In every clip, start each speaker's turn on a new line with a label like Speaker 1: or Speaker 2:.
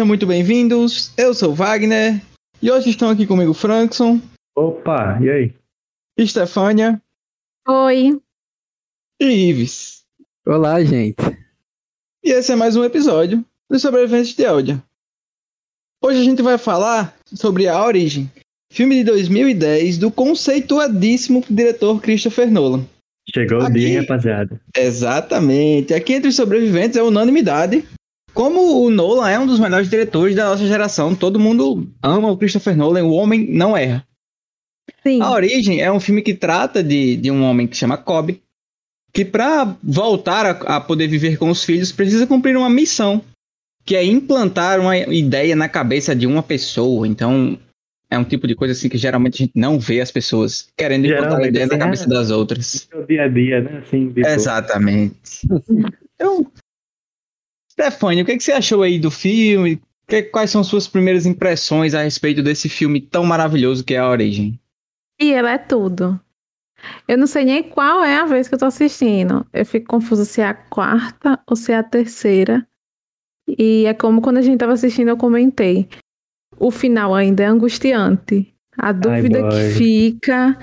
Speaker 1: Sejam muito bem-vindos, eu sou Wagner e hoje estão aqui comigo Frankson.
Speaker 2: Opa, e aí?
Speaker 1: Estefânia.
Speaker 3: Oi.
Speaker 1: E Ives.
Speaker 4: Olá, gente.
Speaker 1: E esse é mais um episódio dos Sobreviventes de Eldia. Hoje a gente vai falar sobre A Origem, filme de 2010 do conceituadíssimo diretor Christopher Nolan.
Speaker 2: Chegou Aqui, o dia, hein, rapaziada.
Speaker 1: Exatamente. Aqui entre os sobreviventes é unanimidade. Como o Nolan é um dos melhores diretores da nossa geração, todo mundo ama o Christopher Nolan, o homem não erra.
Speaker 3: Sim.
Speaker 1: A Origem é um filme que trata de, de um homem que chama Cobb, que para voltar a, a poder viver com os filhos precisa cumprir uma missão, que é implantar uma ideia na cabeça de uma pessoa. Então, é um tipo de coisa assim que geralmente a gente não vê as pessoas querendo implantar a ideia na cabeça é, das outras.
Speaker 2: É o dia a dia, né? Assim,
Speaker 1: Exatamente. então, Stefania, o que, é que você achou aí do filme? Que, quais são suas primeiras impressões a respeito desse filme tão maravilhoso que é A Origem?
Speaker 3: E ela é tudo. Eu não sei nem qual é a vez que eu tô assistindo. Eu fico confusa se é a quarta ou se é a terceira. E é como quando a gente tava assistindo, eu comentei. O final ainda é angustiante. A dúvida Ai, que fica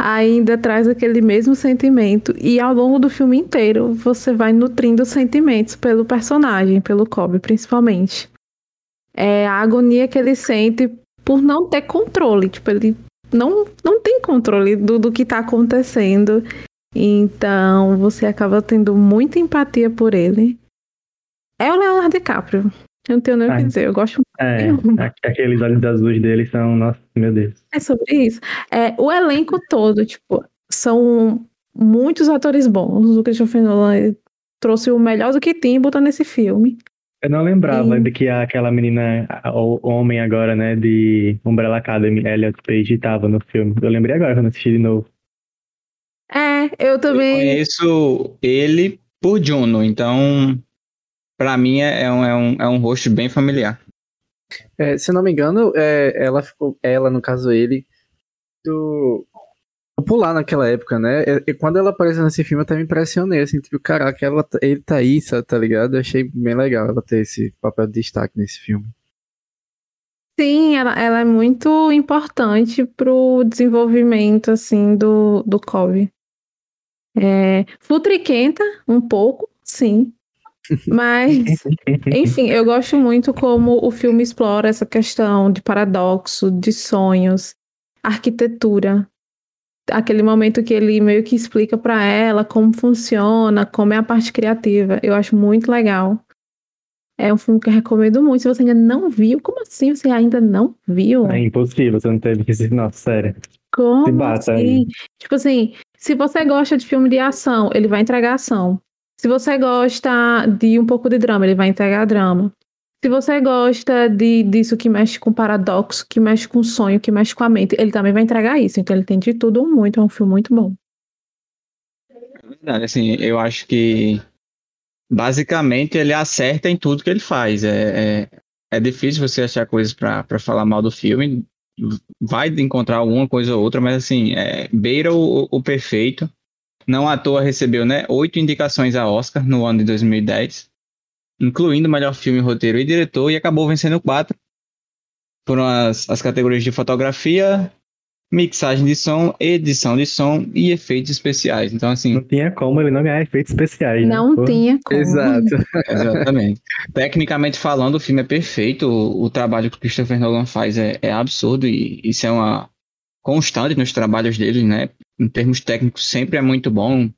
Speaker 3: ainda traz aquele mesmo sentimento. E ao longo do filme inteiro, você vai nutrindo sentimentos pelo personagem, pelo Kobe, principalmente. É a agonia que ele sente por não ter controle. Tipo, ele não, não tem controle do, do que está acontecendo. Então você acaba tendo muita empatia por ele. É o Leonardo DiCaprio. Eu não tenho nem o que dizer, eu gosto
Speaker 2: muito. É, aqueles olhos azuis dele são, nossa, meu Deus.
Speaker 3: É sobre isso. É, o elenco todo, tipo, são muitos atores bons. O Christopher Nolan trouxe o melhor do que tem e botou nesse filme.
Speaker 2: Eu não lembrava e... de que aquela menina, o homem agora, né, de Umbrella Academy, Elliot Page, estava no filme. Eu lembrei agora quando assisti de novo.
Speaker 3: É, eu também.
Speaker 1: Eu conheço ele por Juno, então, para mim é, é um, é, um, é um rosto bem familiar.
Speaker 4: É, se não me engano, é, ela ficou, ela, no caso ele, do, popular naquela época, né? E, quando ela apareceu nesse filme, eu até me impressionei, assim, tipo, caraca, ela, ele tá aí, tá ligado? Eu achei bem legal ela ter esse papel de destaque nesse filme.
Speaker 3: Sim, ela, ela é muito importante pro desenvolvimento, assim, do, do Kobe. É, futriquenta, um pouco, sim. Mas, enfim, eu gosto muito como o filme explora essa questão de paradoxo, de sonhos, arquitetura, aquele momento que ele meio que explica para ela como funciona, como é a parte criativa. Eu acho muito legal. É um filme que eu recomendo muito. Se você ainda não viu, como assim você ainda não viu?
Speaker 2: É impossível, você não teve que ser. Nossa, sério.
Speaker 3: Como se bata assim? Aí. Tipo assim, se você gosta de filme de ação, ele vai entregar ação. Se você gosta de um pouco de drama, ele vai entregar drama. Se você gosta de, disso que mexe com paradoxo, que mexe com sonho, que mexe com a mente, ele também vai entregar isso. Então ele tem de tudo muito, é um filme muito bom.
Speaker 1: É verdade, assim, eu acho que basicamente ele acerta em tudo que ele faz. É, é, é difícil você achar coisas para falar mal do filme. Vai encontrar alguma coisa ou outra, mas assim, é, beira o, o perfeito. Não à toa recebeu né, oito indicações a Oscar no ano de 2010 incluindo melhor filme, roteiro e diretor, e acabou vencendo quatro. Foram as, as categorias de fotografia, mixagem de som, edição de som e efeitos especiais. Então, assim.
Speaker 2: Não tinha como ele não ganhar efeitos especiais.
Speaker 3: Né? Não
Speaker 2: né?
Speaker 3: tinha como.
Speaker 4: Exato.
Speaker 1: Exatamente. Tecnicamente falando, o filme é perfeito. O, o trabalho que o Christopher Nolan faz é, é absurdo e isso é uma constante nos trabalhos dele, né? Em termos técnicos, sempre é muito bom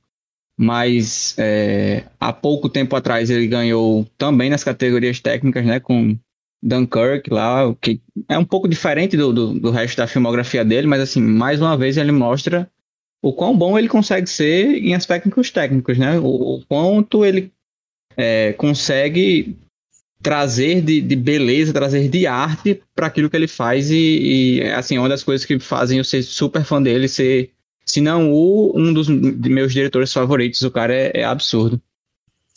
Speaker 1: mas é, há pouco tempo atrás ele ganhou também nas categorias técnicas, né, com Dunkirk lá, que é um pouco diferente do, do, do, resto da filmografia dele, mas assim, mais uma vez ele mostra o quão bom ele consegue ser em aspectos técnicos, né, o, o quanto ele é, consegue trazer de, de, beleza, trazer de arte para aquilo que ele faz e, e, assim, uma das coisas que fazem eu ser super fã dele, ser se não o, um dos meus diretores favoritos. O cara é, é absurdo.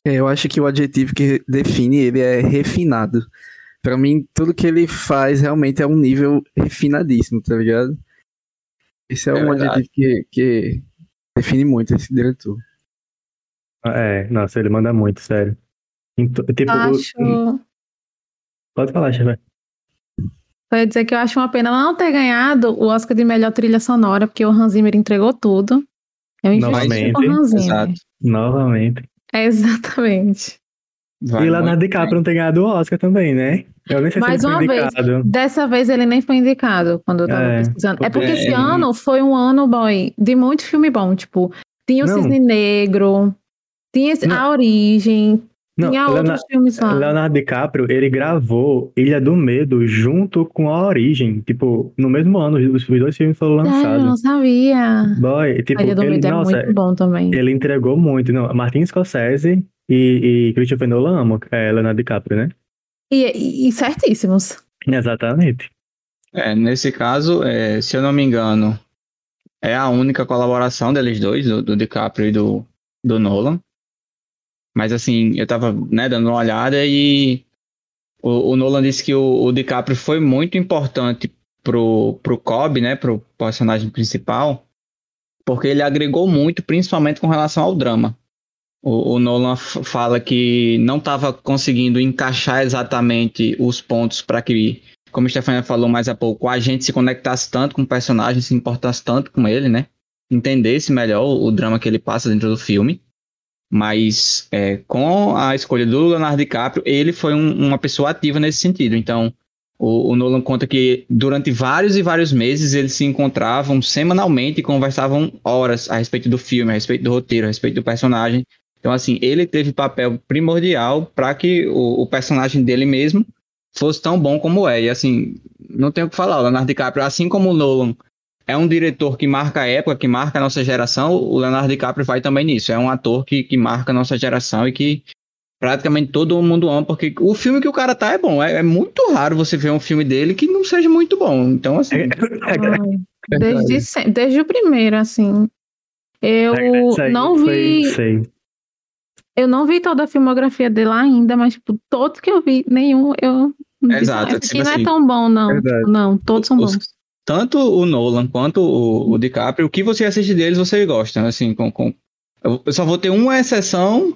Speaker 4: É, eu acho que o adjetivo que define ele é refinado. Para mim, tudo que ele faz realmente é um nível refinadíssimo, tá ligado? Esse é, é um verdade. adjetivo que, que define muito esse diretor.
Speaker 2: É, nossa, ele manda muito, sério.
Speaker 3: Tipo, acho...
Speaker 2: Pode falar, chefe.
Speaker 3: Só ia dizer que eu acho uma pena não ter ganhado o Oscar de melhor trilha sonora, porque o Hans Zimmer entregou tudo. Eu
Speaker 2: Novamente,
Speaker 3: com o Hans Zimmer.
Speaker 1: Exato.
Speaker 2: Novamente.
Speaker 3: É, exatamente.
Speaker 1: Vai
Speaker 2: e Leonardo
Speaker 1: muito
Speaker 2: DiCaprio não ter ganhado o Oscar também, né? Eu nem sei
Speaker 3: Mais
Speaker 2: se ele
Speaker 3: uma
Speaker 2: foi
Speaker 3: vez.
Speaker 2: indicado.
Speaker 3: Dessa vez ele nem foi indicado quando eu tava
Speaker 2: É,
Speaker 3: pesquisando. É porque
Speaker 1: porque-
Speaker 3: esse ano foi um ano, boy, de muito filme bom. Tipo, tinha o
Speaker 2: Não.
Speaker 3: Cisne Negro, tinha esse-. A Origem,
Speaker 2: Não,
Speaker 3: tinha
Speaker 2: Leonardo,
Speaker 3: outros filmes lá.
Speaker 2: Leonardo DiCaprio, ele gravou Ilha do Medo junto com A Origem. Tipo, no mesmo ano, os dois filmes foram
Speaker 3: Sério, eu não
Speaker 2: lançados.
Speaker 3: sabia.
Speaker 2: Boy, tipo,
Speaker 3: A Ilha do
Speaker 2: ele,
Speaker 3: Medo é
Speaker 2: nossa,
Speaker 3: muito bom também.
Speaker 2: ele entregou muito. Não, Martin Scorsese e, e Christopher Nolan amam é, Leonardo DiCaprio, né?
Speaker 3: E, e- e certíssimos.
Speaker 2: Exatamente.
Speaker 1: É, nesse caso, é, se eu não me engano, é a única colaboração deles dois, do, do DiCaprio e do, do Nolan. Mas assim, eu tava né, dando uma olhada e o, o Nolan disse que o, o DiCaprio foi muito importante pro, pro Cobb, né, pro personagem principal, porque ele agregou muito, principalmente com relação ao drama. O, o Nolan fala que não estava conseguindo encaixar exatamente os pontos para que como a Stefania falou mais há pouco, a gente se conectasse tanto com o personagem, se importasse tanto com ele, né? Entendesse melhor o drama que ele passa dentro do filme. Mas é, com a escolha do Leonardo DiCaprio, ele foi um- uma pessoa ativa nesse sentido. Então, o, o Nolan conta que durante vários e vários meses eles se encontravam semanalmente e conversavam horas a respeito do filme, a respeito do roteiro, a respeito do personagem. Então, assim, ele teve papel primordial para que o, o personagem dele mesmo fosse tão bom como é. E assim, não tenho o que falar. O Leonardo DiCaprio, assim como o Nolan, é um diretor que marca a época, que marca a nossa geração, o Leonardo DiCaprio vai também nisso. É um ator que, que marca a nossa geração e que praticamente todo mundo ama, porque o filme que o cara tá é bom. É, é muito raro você ver um filme dele que não seja muito bom. Então, assim,
Speaker 2: É,
Speaker 3: Ai, desde, sempre, desde o primeiro, assim. Eu não vi. Eu não vi toda a filmografia dele ainda, mas tipo, todos que eu vi, nenhum eu. disse,
Speaker 1: Exato,
Speaker 3: "Ah, Esse
Speaker 1: tipo
Speaker 3: aqui não
Speaker 1: assim,
Speaker 3: é tão bom, não.
Speaker 4: verdade.
Speaker 3: Tipo, não, todos são
Speaker 1: Os-
Speaker 3: bons.
Speaker 1: Tanto o Nolan quanto o, o DiCaprio, o que você assiste deles, você gosta, assim, com, com... Eu só vou ter uma exceção,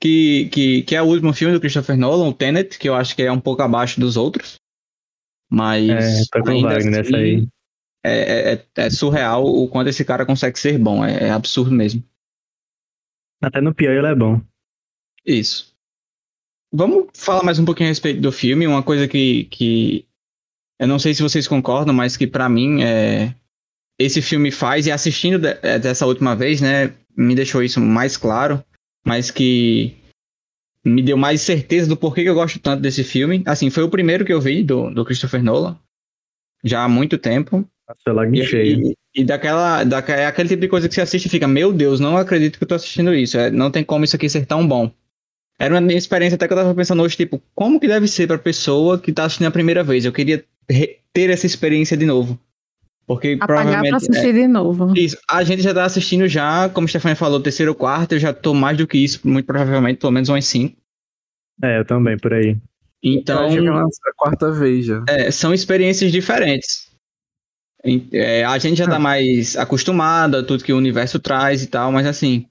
Speaker 1: que, que, que é o último filme do Christopher Nolan, o Tenet, que eu acho que é um pouco abaixo dos outros. Mas
Speaker 2: É, com o
Speaker 1: ainda
Speaker 2: Wagner nessa
Speaker 1: assim,
Speaker 2: aí.
Speaker 1: É, é, é surreal o quanto esse cara consegue ser bom, é, é absurdo mesmo.
Speaker 2: Até no pior ele é bom.
Speaker 1: Isso. Vamos falar mais um pouquinho a respeito do filme. Uma coisa que, que eu não sei se vocês concordam, mas que pra mim é, esse filme faz, e assistindo de- é, dessa última vez, né, me deixou isso mais claro, mas que me deu mais certeza do porquê que eu gosto tanto desse filme. Assim, foi o primeiro que eu vi do, do Christopher Nolan, já há muito tempo.
Speaker 2: Em
Speaker 1: E,
Speaker 2: cheio.
Speaker 1: e, e daquela, daque- é aquele tipo de coisa que você assiste e fica, meu Deus, não acredito que eu tô assistindo isso. É, não tem como isso aqui ser tão bom. Era uma minha experiência até que eu tava pensando hoje, tipo, como que deve ser pra pessoa que tá assistindo a primeira vez? Eu queria ter essa experiência de novo. Porque
Speaker 3: Apagar pra
Speaker 1: provavelmente.
Speaker 3: assistir de novo.
Speaker 1: é, isso, a gente já tá assistindo já, como a Stefania falou, terceiro ou quarto, eu já tô mais do que isso, muito provavelmente, pelo menos umas cinco.
Speaker 2: É, eu também, por aí.
Speaker 1: Então.
Speaker 4: Eu acho que é uma- a quarta vez já.
Speaker 1: É, são experiências diferentes. É, a gente já tá mais acostumado a tudo que o universo traz e tal, mas assim,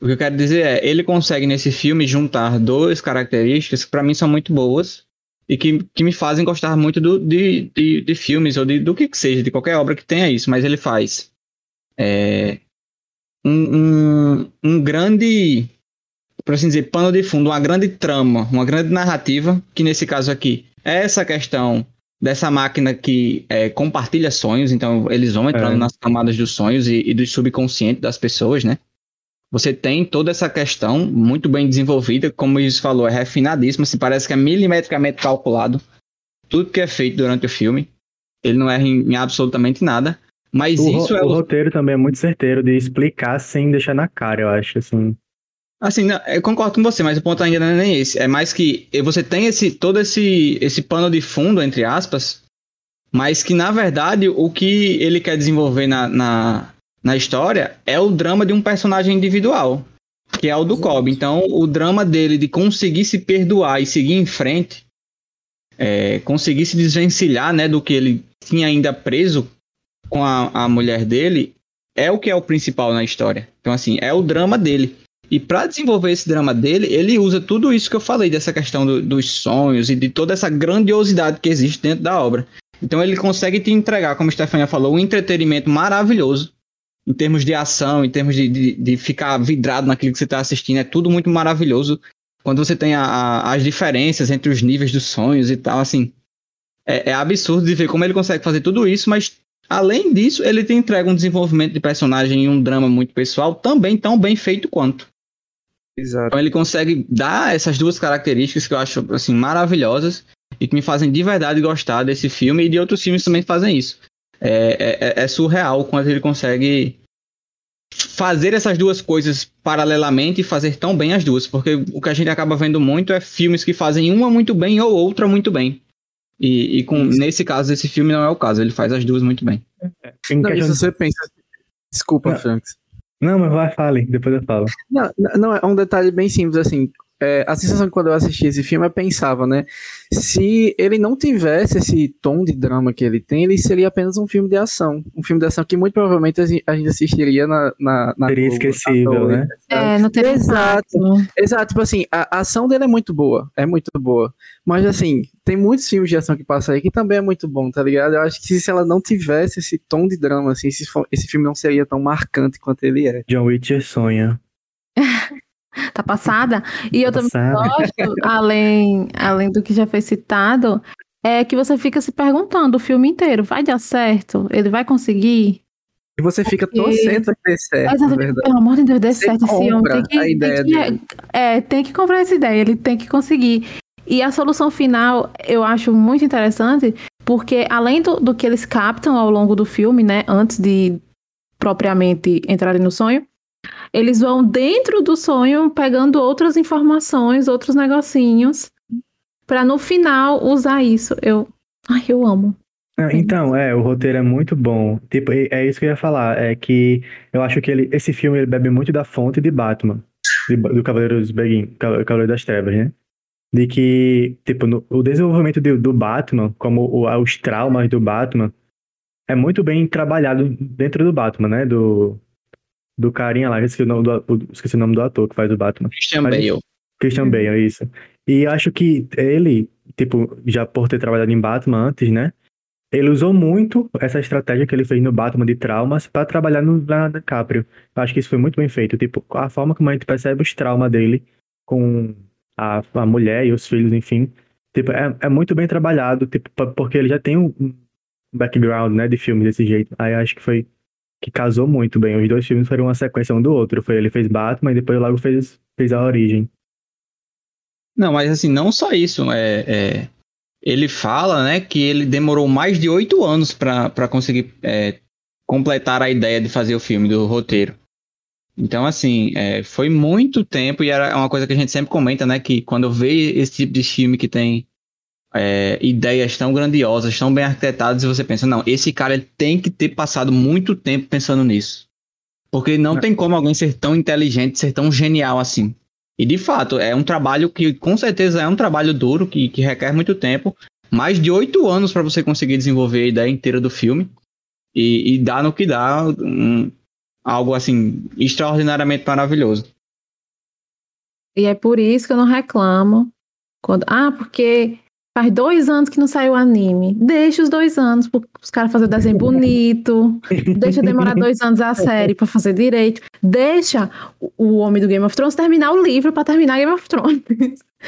Speaker 1: o que eu quero dizer é, ele consegue nesse filme juntar duas características que pra mim são muito boas e que, que me fazem gostar muito do, de, de, de filmes ou de, do que que seja, de qualquer obra que tenha isso, mas ele faz é, um, um, um grande, por assim dizer, pano de fundo, uma grande trama, uma grande narrativa, que nesse caso aqui é essa questão dessa máquina que é, compartilha sonhos, então eles vão entrando
Speaker 2: É.
Speaker 1: nas camadas dos sonhos e, e do subconsciente das pessoas, né? Você tem toda essa questão muito bem desenvolvida, como o falou, é refinadíssima, se parece que é milimetricamente calculado tudo que é feito durante o filme. Ele não erra em, em absolutamente nada. Mas
Speaker 2: O,
Speaker 1: isso é
Speaker 2: o roteiro também é muito certeiro de explicar sem deixar na cara, eu acho, assim.
Speaker 1: Assim, não, eu concordo com você, mas o ponto ainda não é nem esse. É mais que você tem esse todo esse, esse pano de fundo, entre aspas, mas que, na verdade, o que ele quer desenvolver na, na, na história é o drama de um personagem individual, que é o do Cobb. Então, o drama dele de conseguir se perdoar e seguir em frente, é, conseguir se desvencilhar né, do que ele tinha ainda preso com a, a mulher dele, é o que é o principal na história. Então, assim, é o drama dele. E para desenvolver esse drama dele, ele usa tudo isso que eu falei, dessa questão do, dos sonhos e de toda essa grandiosidade que existe dentro da obra. Então ele consegue te entregar, como a Stefania falou, um entretenimento maravilhoso. Em termos de ação, em termos de, de, de ficar vidrado naquilo que você está assistindo, é tudo muito maravilhoso. Quando você tem a, a, as diferenças entre os níveis dos sonhos e tal, assim. É, é absurdo de ver como ele consegue fazer tudo isso, mas além disso, ele te entrega um desenvolvimento de personagem e um drama muito pessoal também tão bem feito quanto.
Speaker 4: Exato.
Speaker 1: Então ele consegue dar essas duas características que eu acho assim maravilhosas e que me fazem de verdade gostar desse filme e de outros filmes também fazem isso. É, é, é surreal quando ele consegue fazer essas duas coisas paralelamente e fazer tão bem as duas, porque o que a gente acaba vendo muito é filmes que fazem uma muito bem ou outra muito bem. E, e com, nesse caso, esse filme não é o caso, ele faz as duas muito bem.
Speaker 4: Não, se você pensa. Desculpa,
Speaker 2: Não.
Speaker 4: Franks.
Speaker 2: Não, mas vai, fale, depois eu falo.
Speaker 4: Não, não, é um detalhe bem simples, assim. É, a sensação que quando eu assisti esse filme, eu pensava, né? Se ele não tivesse esse tom de drama que ele tem, ele seria apenas um filme de ação. Um filme de ação que muito provavelmente a gente assistiria na. na, na
Speaker 2: Seria
Speaker 4: Globo,
Speaker 2: esquecível,
Speaker 4: noite,
Speaker 2: né?
Speaker 4: sabe?
Speaker 3: É, não teria
Speaker 4: Exato. Exato, tipo assim, a, a ação dele é muito boa, é muito boa. Mas assim, tem muitos filmes de ação que passam aí que também é muito bom, tá ligado? Eu acho que se ela não tivesse esse tom de drama, assim, esse, esse filme não seria tão marcante quanto ele é.
Speaker 2: John Witcher sonha.
Speaker 3: Tá passada? E eu também
Speaker 2: Passada.
Speaker 3: gosto, além, além do que já foi citado, é que você fica se perguntando o filme inteiro, vai dar certo? Ele vai conseguir?
Speaker 4: E você fica
Speaker 3: Porque-
Speaker 4: torcendo que dê certo,
Speaker 3: Exatamente,
Speaker 4: verdade.
Speaker 3: pelo amor de Deus, dê
Speaker 4: Você
Speaker 3: certo esse homem. Tem que,
Speaker 4: a ideia
Speaker 3: tem que- é, tem que comprar essa ideia, ele tem que conseguir. E a solução final eu acho muito interessante, porque além do, do que eles captam ao longo do filme, né, antes de propriamente entrarem no sonho, eles vão dentro do sonho pegando outras informações, outros negocinhos, pra no final usar isso. Eu, ai, eu amo.
Speaker 2: Ah, Então, é, o roteiro é muito bom. Tipo, é isso que eu ia falar. É que eu acho que ele, esse filme ele bebe muito da fonte de Batman, de- do Cavaleiro dos Beguin, Ca- Cavaleiro das Trevas, né? De que, tipo, no- o desenvolvimento do, do Batman, como o- os traumas do Batman, é muito bem trabalhado dentro do Batman, né? Do, do carinha lá, esqueci o nome do, esqueci o nome do ator que faz o Batman.
Speaker 1: Christian
Speaker 2: Mas-
Speaker 1: Bale.
Speaker 2: Christian Bale, é isso. E acho que ele, tipo, já por ter trabalhado em Batman antes, né? Ele usou muito essa estratégia que ele fez no Batman de traumas pra trabalhar no na DiCaprio. Eu acho que isso foi muito bem feito. Tipo, a forma como a gente percebe os traumas dele com a, a mulher e os filhos, enfim. Tipo, é, é muito bem trabalhado, tipo, porque ele já tem um um background, né, de filmes desse jeito. Aí acho que foi que casou muito bem. Os dois filmes foram uma sequência um do outro. Foi ele fez Batman e depois logo fez, fez a origem.
Speaker 1: Não, mas assim, não só isso. É, é, ele fala, né, que ele demorou mais de oito anos para conseguir é, completar a ideia de fazer o filme, do roteiro. Então, assim, é, foi muito tempo e era uma coisa que a gente sempre comenta, né, que quando vê esse tipo de filme que tem é, ideias tão grandiosas, tão bem arquitetadas, e você pensa, não, esse cara tem que ter passado muito tempo pensando nisso. Porque não
Speaker 4: É.
Speaker 1: tem como alguém ser tão inteligente, ser tão genial assim. E de fato, é um trabalho que com certeza é um trabalho duro, que, que requer muito tempo. Mais de oito anos para você conseguir desenvolver a ideia inteira do filme. E, e dá no que dá um- algo assim, extraordinariamente maravilhoso.
Speaker 3: E é por isso que eu não reclamo. Quando, ah, porque faz dois anos que não saiu o anime. Deixa os dois anos para os caras fazerem desenho bonito. Deixa demorar dois anos a série para fazer direito. Deixa o, homem do Game of Thrones terminar o livro para terminar Game of Thrones.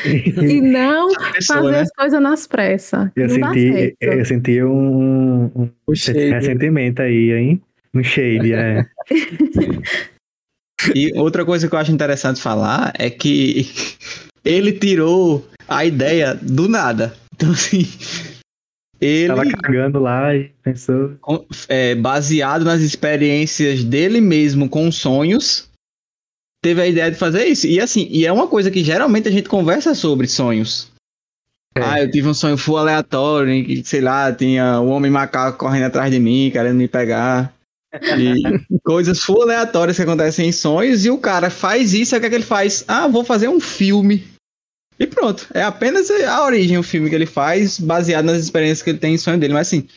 Speaker 3: e não
Speaker 1: Pessoa,
Speaker 3: fazer
Speaker 1: né?
Speaker 3: as coisas nas pressas.
Speaker 2: Eu
Speaker 3: não
Speaker 2: senti, eu senti um, um
Speaker 4: shade.
Speaker 2: ressentimento aí, hein? Um shade, é.
Speaker 1: E outra coisa que eu acho interessante falar é que ele tirou a ideia do nada. Então, assim, ele.
Speaker 2: Tava cagando lá e pensou.
Speaker 1: é, baseado nas experiências dele mesmo com sonhos, teve a ideia de fazer isso. E assim, e é uma coisa que geralmente a gente conversa sobre sonhos.
Speaker 4: É.
Speaker 1: Ah, eu tive um sonho full aleatório, em que, sei lá, tinha um homem macaco correndo atrás de mim, querendo me pegar. E coisas full aleatórias que acontecem em sonhos, e o cara faz isso, aí o que é que ele faz? Ah, vou fazer um filme. E pronto, é apenas a origem, o filme que ele faz, baseado nas experiências que ele tem em sonho dele. Mas assim,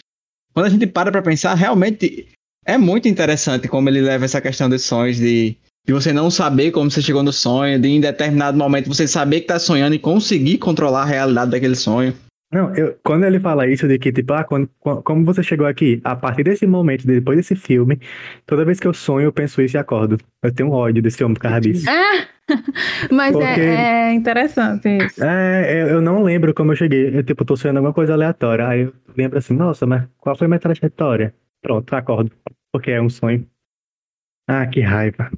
Speaker 1: quando a gente para pra pensar, realmente é muito interessante como ele leva essa questão dos sonhos de de você não saber como você chegou no sonho, de em determinado momento você saber que tá sonhando e conseguir controlar a realidade daquele sonho.
Speaker 2: Não, eu, quando ele fala isso de que, tipo, ah, quando, como você chegou aqui, a partir desse momento, depois desse filme, toda vez que eu sonho, eu penso isso e acordo. Eu tenho um ódio desse homem por causa disso.
Speaker 3: Ah, mas
Speaker 2: Porque-
Speaker 3: é, é interessante isso.
Speaker 2: É, eu, eu não lembro como eu cheguei. Eu, tipo, tô sonhando alguma coisa aleatória. Aí eu lembro assim, nossa, mas qual foi minha trajetória? Pronto, acordo. Porque é um sonho. Ah, que raiva.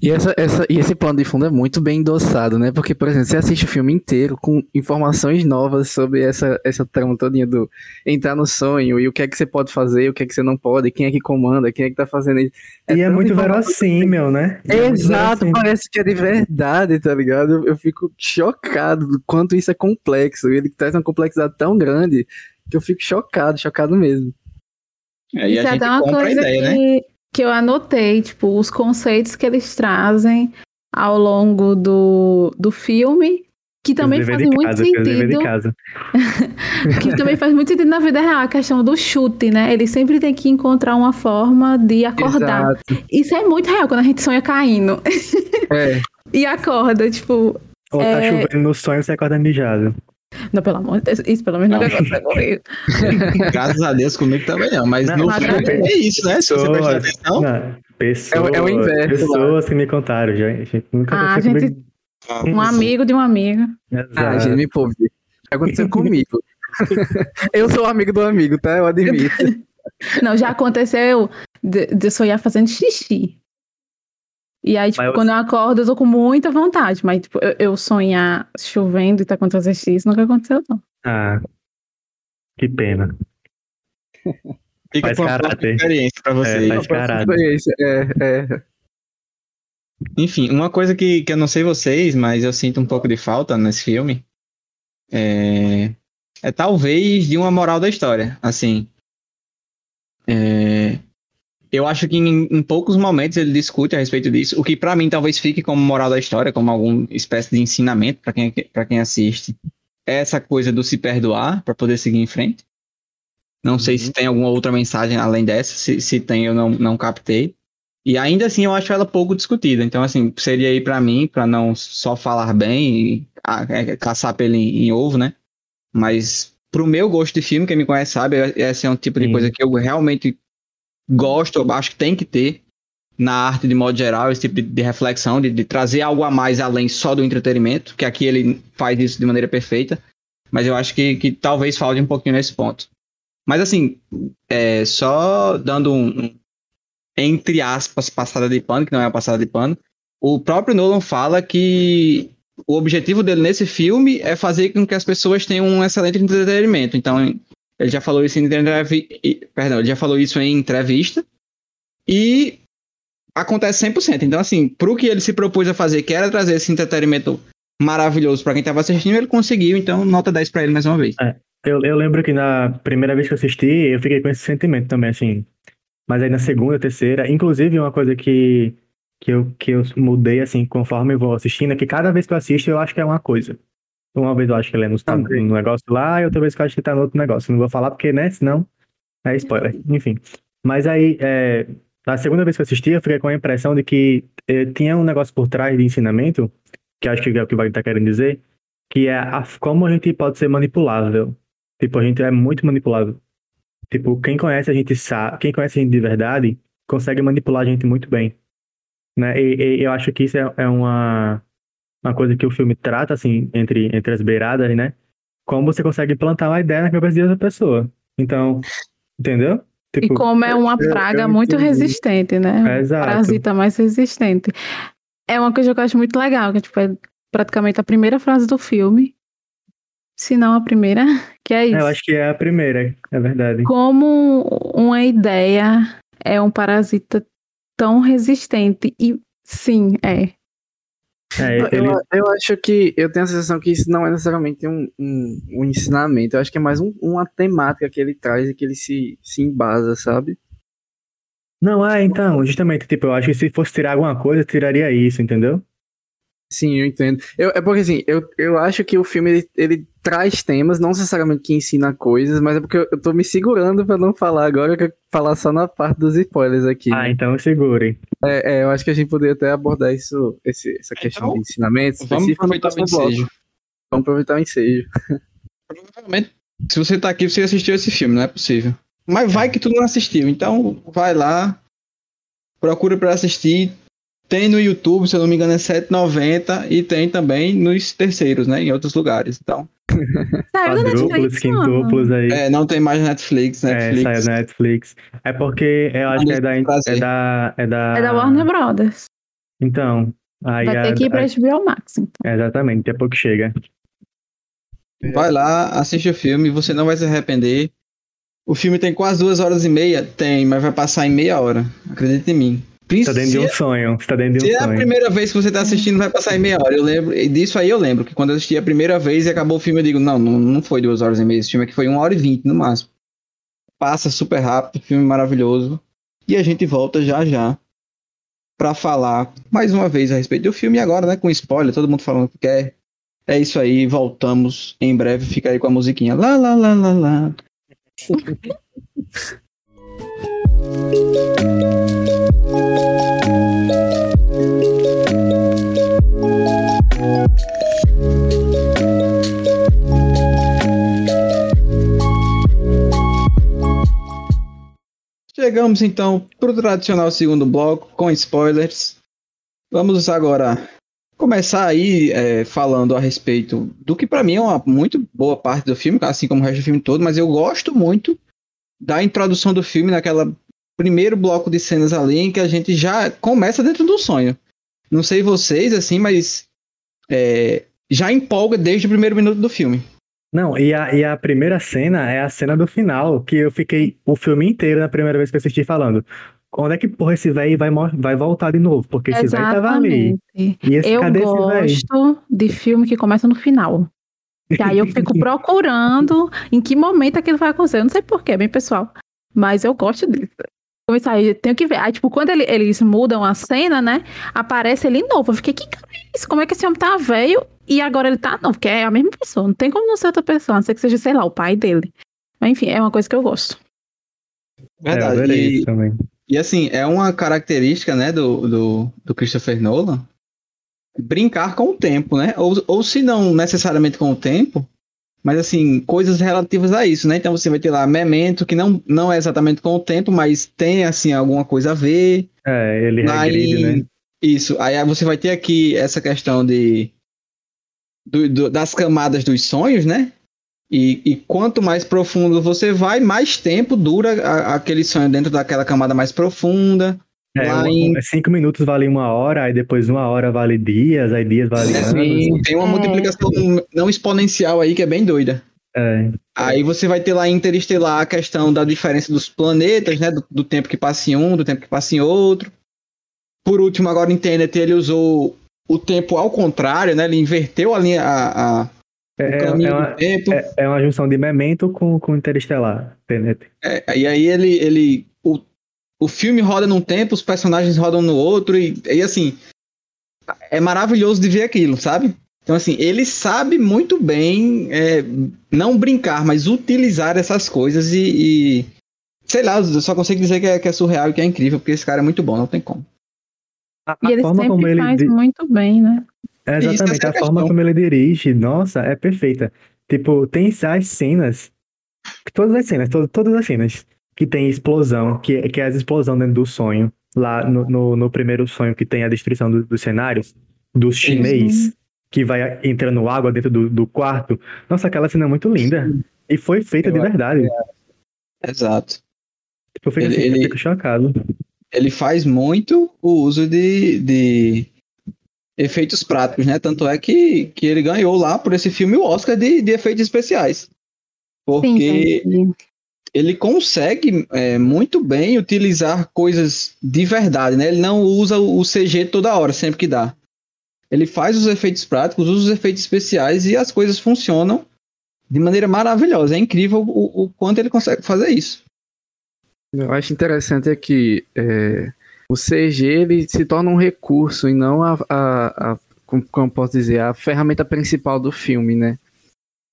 Speaker 4: E, essa, essa, e esse plano de fundo é muito bem endossado, né? Porque, por exemplo, você assiste o filme inteiro com informações novas sobre essa, essa trama todinha do entrar no sonho e o que é que você pode fazer, o que é que você não pode, quem é que comanda, quem é que tá fazendo isso.
Speaker 2: e é
Speaker 4: tanta
Speaker 2: muito verossímil, né? É
Speaker 4: Exato, parece que é de verdade, tá ligado? Eu, eu fico chocado do quanto isso é complexo. Ele traz uma complexidade tão grande que eu fico chocado, chocado mesmo.
Speaker 1: É, e
Speaker 3: Isso
Speaker 1: a
Speaker 3: é
Speaker 1: gente
Speaker 3: até uma
Speaker 1: compra a
Speaker 3: coisa
Speaker 1: ideia, né?
Speaker 3: Que, eu anotei, tipo, os conceitos que eles trazem ao longo do, do filme, que também fazem muito
Speaker 2: casa,
Speaker 3: sentido,
Speaker 2: casa.
Speaker 3: que também faz muito sentido na vida real, a questão do chute, né? Ele sempre tem que encontrar uma forma de acordar.
Speaker 4: Exato.
Speaker 3: Isso é muito real, quando a gente sonha caindo
Speaker 4: É.
Speaker 3: e acorda, tipo,
Speaker 2: Ou tá
Speaker 3: É.
Speaker 2: chovendo no sonho, você acorda mijado.
Speaker 3: Não, pelo amor de Deus, isso pelo menos não
Speaker 1: Não.
Speaker 3: comigo.
Speaker 1: Graças a Deus comigo também não. Mas
Speaker 2: Não,
Speaker 1: no
Speaker 3: mas
Speaker 1: filme
Speaker 3: também.
Speaker 1: é isso, né? Se você prestar
Speaker 2: Pessoas-
Speaker 1: atenção.
Speaker 2: Não, pessoas,
Speaker 4: É o- é o inverso,
Speaker 2: Pessoas que me contaram, gente. Nunca
Speaker 3: Ah,
Speaker 2: aconteceu
Speaker 3: gente-
Speaker 2: comigo.
Speaker 3: Um amigo de um amigo.
Speaker 4: Ah,
Speaker 2: Exato.
Speaker 4: gente, me poupe. Aconteceu comigo. eu sou amigo do amigo, tá? Eu admito.
Speaker 3: Não, já aconteceu de, de eu sonhar fazendo xixi. E aí, tipo,
Speaker 2: Mas
Speaker 3: quando eu acordo, eu tô com muita vontade. Mas, tipo, eu, eu sonhar chovendo e tá acontecendo isso nunca aconteceu, não.
Speaker 2: Ah, que pena.
Speaker 1: Fica
Speaker 2: Faz caráter.
Speaker 1: experiência pra vocês.
Speaker 2: faz caráter.
Speaker 4: É, é.
Speaker 1: Enfim, uma coisa que, que eu não sei vocês, mas eu sinto um pouco de falta nesse filme é, é talvez de uma moral da história. Assim, é, eu acho que em, em poucos momentos ele discute a respeito disso, o que pra mim talvez fique como moral da história, como alguma espécie de ensinamento pra quem, para quem assiste. É essa coisa do se perdoar pra poder seguir em frente. Não sei se tem alguma outra mensagem além dessa, se, se tem eu não, não captei. E ainda assim eu acho ela pouco discutida. Então, assim, seria aí pra mim, pra não só falar bem e ah, é, caçar pelo em, em ovo, né? Mas pro meu gosto de filme, quem me conhece sabe, esse é um tipo de
Speaker 2: Sim.
Speaker 1: coisa que eu realmente gosto, eu acho que tem que ter na arte de modo geral, esse tipo de, de reflexão, de, de trazer algo a mais além só do entretenimento, que aqui ele faz isso de maneira perfeita. Mas eu acho que, que talvez falte um pouquinho nesse ponto. Mas assim, é, só dando um, um, entre aspas, passada de pano, que não é uma passada de pano, o próprio Nolan fala que o objetivo dele nesse filme é fazer com que as pessoas tenham um excelente entretenimento. Então, ele já falou isso em perdão, ele já falou isso em entrevista e acontece 100%. Então, assim, pro que ele se propôs a fazer, que era trazer esse entretenimento maravilhoso para quem tava assistindo, ele conseguiu. Então, nota 10 para ele mais uma vez.
Speaker 2: Eu, eu lembro que na primeira vez que eu assisti, eu fiquei com esse sentimento também, assim. Mas aí na segunda, terceira, inclusive uma coisa que, que, eu, que eu mudei, assim, conforme eu vou assistindo, é que cada vez que eu assisto, eu acho que é uma coisa. Uma vez eu acho que ele é no, no negócio lá, e outra vez que eu acho que tá no outro negócio. Não vou falar porque, né, senão é spoiler. Enfim. Mas aí, é, na segunda vez que eu assisti, eu fiquei com a impressão de que eh, tinha um negócio por trás de ensinamento, que acho que é o que o Wagner tá querendo dizer, que é a, como a gente pode ser manipulável. Tipo, a gente é muito manipulável. Tipo, quem conhece a gente sabe, quem conhece a gente de verdade, consegue manipular a gente muito bem. Né? E, e eu acho que isso é, é uma, uma coisa que o filme trata, assim, entre, entre as beiradas, né? Como você consegue plantar uma ideia na cabeça de outra pessoa. Então, entendeu?
Speaker 3: E
Speaker 2: Tipo,
Speaker 3: como é uma
Speaker 2: eu- eu
Speaker 3: praga muito
Speaker 2: entendi.
Speaker 3: resistente, né?
Speaker 2: É, exato.
Speaker 3: Parasita mais resistente. É uma coisa que eu acho muito legal, que tipo, é praticamente a primeira frase do filme. Se não a primeira, que é isso.
Speaker 2: eu acho que é a primeira, é verdade.
Speaker 3: Como uma ideia é um parasita tão resistente. E sim, é.
Speaker 2: É,
Speaker 4: Eu,
Speaker 2: ele,
Speaker 4: eu acho que eu tenho a sensação que isso não é necessariamente um, um, um ensinamento. Eu acho que é mais um- uma temática que ele traz e que ele se, se embasa, sabe?
Speaker 2: Não, é, então, justamente, tipo, eu acho que se fosse tirar alguma coisa, eu tiraria isso, entendeu?
Speaker 4: Sim, eu entendo. Eu, é porque assim, eu, eu acho que o filme ele, ele traz temas, não necessariamente que ensina coisas, mas é porque eu, eu tô me segurando pra não falar agora, que eu falar só na parte dos spoilers aqui.
Speaker 2: Ah, então segure.
Speaker 4: É, é, eu acho que a gente poderia até abordar isso, esse, essa questão
Speaker 1: Então,
Speaker 4: de ensinamento
Speaker 1: Vamos
Speaker 4: específico no
Speaker 1: aproveitar o
Speaker 4: próximo bloco.
Speaker 1: ensejo.
Speaker 4: Vamos aproveitar o ensejo.
Speaker 1: Provavelmente, se você tá aqui, você assistiu esse filme, não é possível. Mas vai que tu não assistiu, então vai lá, procura pra assistir. Tem no YouTube, se eu não me engano, é R$ 7,90 e tem também nos terceiros, né? Em outros lugares. Então,
Speaker 3: Saiu Netflix,
Speaker 2: quintuplos aí.
Speaker 1: é, não tem mais Netflix,
Speaker 2: É,
Speaker 1: Netflix.
Speaker 2: saiu na Netflix. É porque eu acho que é da, é da. É da,
Speaker 3: É da Warner Brothers.
Speaker 2: Então. Aí
Speaker 3: Vai
Speaker 2: a-
Speaker 3: ter que ir pra
Speaker 2: a-
Speaker 3: HBO Max, então.
Speaker 2: Exatamente, daqui a pouco chega.
Speaker 1: Vai lá, assiste o filme, você não vai se arrepender. O filme tem quase duas horas e meia? Tem, mas vai passar em meia hora. Acredita em mim.
Speaker 2: Você tá dentro de um sonho. Você tá dentro de
Speaker 1: Se
Speaker 2: um
Speaker 1: é a
Speaker 2: sonho.
Speaker 1: primeira vez que você tá assistindo, vai passar em meia hora. Eu lembro, e disso aí eu lembro, que quando eu assisti a primeira vez e acabou o filme, eu digo, não, não, não foi duas horas e meia. Esse filme aqui foi uma hora e vinte no máximo. Passa super rápido, filme maravilhoso. E a gente volta já já pra falar mais uma vez a respeito do filme. E agora, né, com spoiler, todo mundo falando que quer. É isso aí, voltamos em breve. Fica aí com a musiquinha. Lá, lá, lá, lá, lá. Chegamos então para o tradicional segundo bloco com spoilers. Vamos agora começar aí é, falando a respeito do que para mim é uma muito boa parte do filme, assim como o resto do filme todo, mas eu gosto muito da introdução do filme naquela primeiro bloco de cenas ali em que a gente já começa dentro do sonho. Não sei vocês assim, mas é, já empolga desde o primeiro minuto do filme.
Speaker 2: Não, e a, e a primeira cena é a cena do final, que eu fiquei o filme inteiro na primeira vez que eu assisti falando. Onde é que, porra, esse velho vai, vai voltar de novo? Porque esse velho tava ali.
Speaker 3: Exatamente.
Speaker 2: E esse,
Speaker 3: Eu
Speaker 2: cadê esse velho?
Speaker 3: gosto de filme que começa no final. E aí eu fico procurando em que momento aquilo vai acontecer. Eu não sei porquê, é bem pessoal. Mas eu gosto disso. Começar aí, eu tenho que ver. Aí, tipo, quando ele- eles mudam a cena, né? Aparece ele novo. Eu fiquei, que cara é isso? Como é que esse homem tá velho e agora ele tá novo? Porque é a mesma pessoa. Não tem como não ser outra pessoa, a não ser que seja, sei lá, o pai dele. Mas enfim, é uma coisa que eu gosto.
Speaker 2: É, eu
Speaker 1: Verdade. E-
Speaker 2: isso também.
Speaker 1: E assim, é uma característica, né, do, do, do Christopher Nolan brincar com o tempo, né? Ou, ou se não necessariamente com o tempo, mas assim, coisas relativas a isso, né? Então você vai ter lá Memento, que não, não é exatamente com o tempo, mas tem assim alguma coisa a ver.
Speaker 2: É, ele
Speaker 1: Aí-
Speaker 2: regride, né?
Speaker 1: Isso. Aí você vai ter aqui essa questão de do- do- das camadas dos sonhos, né? E, e quanto mais profundo você vai, mais tempo dura a- aquele sonho dentro daquela camada mais profunda.
Speaker 2: É, uma-
Speaker 1: em-
Speaker 2: cinco minutos vale uma hora, aí depois uma hora vale dias, aí dias vale anos.
Speaker 1: Assim, tem uma
Speaker 3: É.
Speaker 1: multiplicação não exponencial aí que é bem doida.
Speaker 2: É,
Speaker 1: Aí você vai ter lá em Interestelar a questão da diferença dos planetas, né? Do, do tempo que passa em um, do tempo que passa em outro. Por último, agora em Tenet, ele usou o tempo ao contrário, né? Ele inverteu a linha, a, a-
Speaker 2: é,
Speaker 1: o
Speaker 2: é-
Speaker 1: caminho
Speaker 2: é uma,
Speaker 1: do tempo.
Speaker 2: é- é uma junção de Memento com, com Interestelar. Tenet.
Speaker 1: É, e aí ele, ele o, o filme roda num tempo, os personagens rodam no outro e, e assim é maravilhoso de ver aquilo, sabe? Então assim ele sabe muito bem é, não brincar, mas utilizar essas coisas e, e, sei lá, eu só consigo dizer que é, que é surreal e que é incrível porque esse cara é muito bom, não tem como.
Speaker 2: A,
Speaker 3: E ele
Speaker 2: forma
Speaker 3: sempre
Speaker 2: como ele.
Speaker 3: faz
Speaker 2: di-
Speaker 3: muito bem, né?
Speaker 2: É, exatamente,
Speaker 1: é
Speaker 2: a
Speaker 1: a
Speaker 2: forma como ele dirige, nossa, é perfeita. Tipo, tem as cenas, todas as cenas, to- todas as cenas, que tem explosão, que, que é as explosão dentro do sonho, lá no, no, no primeiro sonho que tem a destruição do- dos cenários, dos chinês, que vai entrando água dentro do, do quarto. Nossa, aquela cena é muito linda. E foi feita de
Speaker 1: Eu-
Speaker 2: verdade.
Speaker 1: Exato.
Speaker 2: Tipo, eu fico,
Speaker 1: Ele-
Speaker 2: assim, eu
Speaker 1: ele-
Speaker 2: fico chocado.
Speaker 1: Ele faz muito o uso de, de efeitos práticos, né? Tanto é que, que ele ganhou lá por esse filme o Oscar de, de efeitos especiais. Porque
Speaker 3: entendi.
Speaker 1: Ele consegue é, muito bem utilizar coisas de verdade, né? Ele não usa o CG toda hora, sempre que dá. Ele faz os efeitos práticos, usa os efeitos especiais e as coisas funcionam de maneira maravilhosa. É incrível o, o quanto ele consegue fazer isso.
Speaker 4: Eu acho interessante é que é, o CG ele se torna um recurso e não a, a, a como, como posso dizer, a ferramenta principal do filme, né?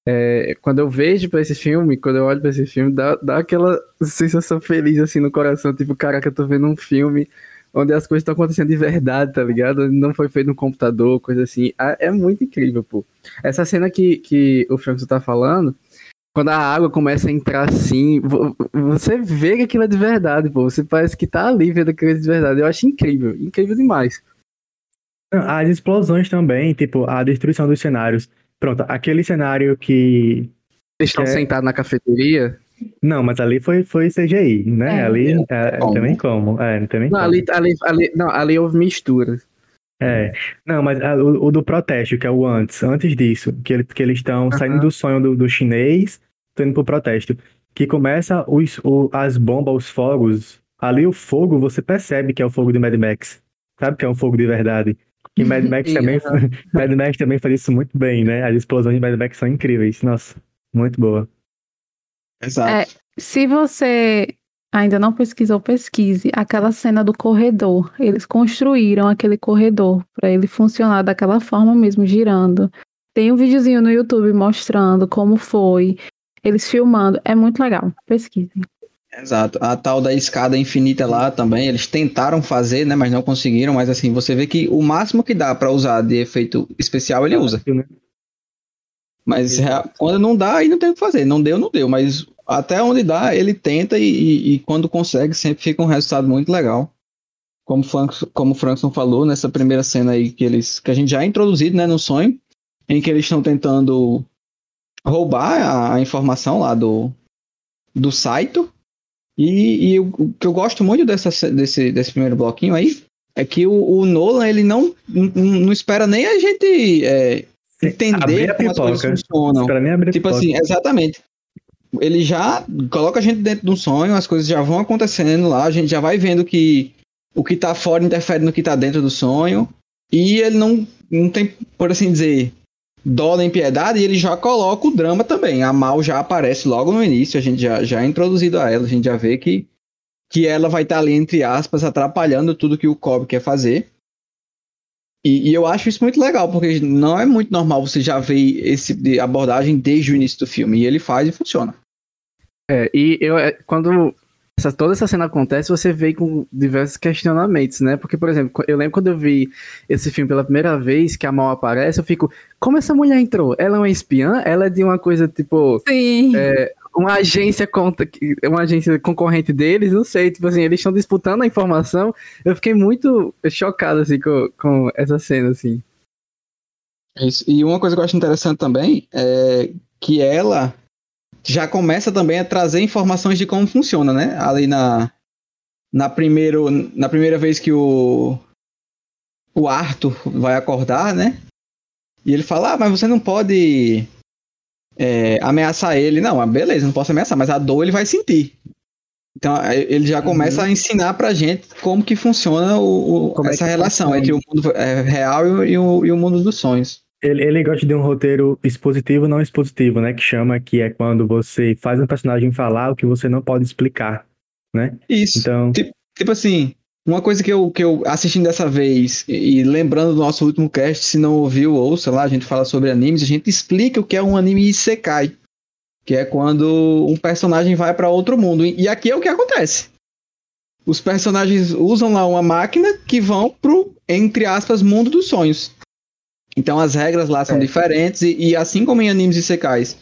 Speaker 4: É, quando eu vejo pra esse filme, quando eu olho pra esse filme, dá, dá aquela sensação feliz assim no coração, tipo, caraca, eu tô vendo um filme onde as coisas estão acontecendo de verdade, tá ligado? Não foi feito no computador, coisa assim. É muito incrível, pô. Essa cena que, que o Franco tá falando, quando a água começa a entrar assim, vo- você vê que aquilo é de verdade, pô. Você parece que tá ali vendo aquilo de verdade. Eu acho incrível, incrível demais.
Speaker 2: As explosões também, tipo, a destruição dos cenários. Pronto, aquele cenário que.
Speaker 4: Eles estão
Speaker 2: É.
Speaker 4: sentados na cafeteria.
Speaker 2: Não, mas ali foi, foi CGI, né?
Speaker 3: É.
Speaker 2: ali é,
Speaker 1: Como?
Speaker 2: também como. É, não tem nem
Speaker 4: Não,
Speaker 2: como.
Speaker 4: ali, ali, ali, não, ali houve mistura.
Speaker 2: É. Não, mas ah, o, o do protesto, que é o antes, antes disso, que, ele, que eles estão saindo do sonho do, do chinês, estão indo pro protesto. Que começa os, o- as bombas, os fogos. Ali o fogo, você percebe que é o fogo de Mad Max. Sabe que é um fogo de verdade. E Mad Max também, Mad Max também faz isso muito bem, né? As explosões de Mad Max são incríveis. Nossa, muito boa.
Speaker 1: Exato.
Speaker 3: É. Se você ainda não pesquisou, pesquise aquela cena do corredor. Eles construíram aquele corredor para ele funcionar daquela forma mesmo, girando. Tem um videozinho no YouTube mostrando como foi, eles filmando. É muito legal. Pesquisem.
Speaker 1: Exato. A tal da escada infinita lá também, eles tentaram fazer, né, mas não conseguiram, mas assim, você vê que o máximo que dá pra usar de efeito especial ele usa.
Speaker 2: Né?
Speaker 1: Mas quando não dá, aí não tem o que fazer. Não deu, não deu, mas até onde dá, ele tenta e, e- e quando consegue, sempre fica um resultado muito legal. Como o Frank- como o Frankson falou, nessa primeira cena aí que eles que a gente já é introduzido, né, no sonho, em que eles estão tentando roubar a, a informação lá do do Saito. E, e o, o que eu gosto muito dessa, desse, desse primeiro bloquinho aí é que o, o Nolan ele não, não, espera nem a gente é,
Speaker 2: Abrir
Speaker 1: entender
Speaker 2: a
Speaker 1: como as coisas funcionam.
Speaker 2: Pra mim abrir
Speaker 1: Tipo assim, exatamente. Ele já coloca a gente dentro de um sonho, as coisas já vão acontecendo lá, a gente já vai vendo que o que tá fora interfere no que tá dentro do sonho. E ele não, não tem, por assim dizer, dó nem piedade, e ele já coloca o drama também. A Mal já aparece logo no início, a gente já, já é introduzido a ela, a gente já vê que, que ela vai estar ali, entre aspas, atrapalhando tudo que o Cobb quer fazer. E, e eu acho isso muito legal, porque não é muito normal você já ver esse de abordagem desde o início do filme. E ele faz e funciona.
Speaker 4: É, e eu, é, quando essa- toda essa cena acontece, você vê com diversos questionamentos, né? Porque, por exemplo, eu lembro quando eu vi esse filme pela primeira vez, que a Mal aparece, eu fico, como essa mulher entrou? Ela é uma espiã? Ela é de uma coisa, tipo,
Speaker 3: Sim.
Speaker 4: uma agência contra, que- uma agência concorrente deles? Não sei, tipo assim, eles estão disputando a informação. Eu fiquei muito chocado, assim, com, com essa cena, assim.
Speaker 1: Isso. E uma coisa que eu acho interessante também é que ela já começa também a trazer informações de como funciona, né? Ali na, na, primeiro, na primeira vez que o, o Arthur vai acordar, né? E ele fala, ah, mas você não pode é, ameaçar ele. Não, ah, beleza, não posso ameaçar, mas a dor ele vai sentir. Então ele já começa a ensinar pra gente como que funciona o, o-
Speaker 4: é
Speaker 1: essa
Speaker 4: que
Speaker 1: relação
Speaker 4: funciona.
Speaker 1: entre o mundo é, real e o, e o mundo dos sonhos.
Speaker 2: Ele, ele gosta de um roteiro expositivo não expositivo, né? Que chama que é quando você faz um personagem falar o que você não pode explicar, né?
Speaker 1: Isso.
Speaker 2: Então,
Speaker 1: Tipo assim, uma coisa que eu, que eu assistindo dessa vez, e, e lembrando do nosso último cast, se não ouviu, ouça lá, a gente fala sobre animes, a gente explica o que é um anime Isekai. Que é quando um personagem vai para outro mundo. E, e aqui é o que acontece. Os personagens usam lá uma máquina que vão pro, entre aspas, mundo dos sonhos. Então as regras lá são
Speaker 4: É.
Speaker 1: diferentes, e, e assim como em animes Isekais,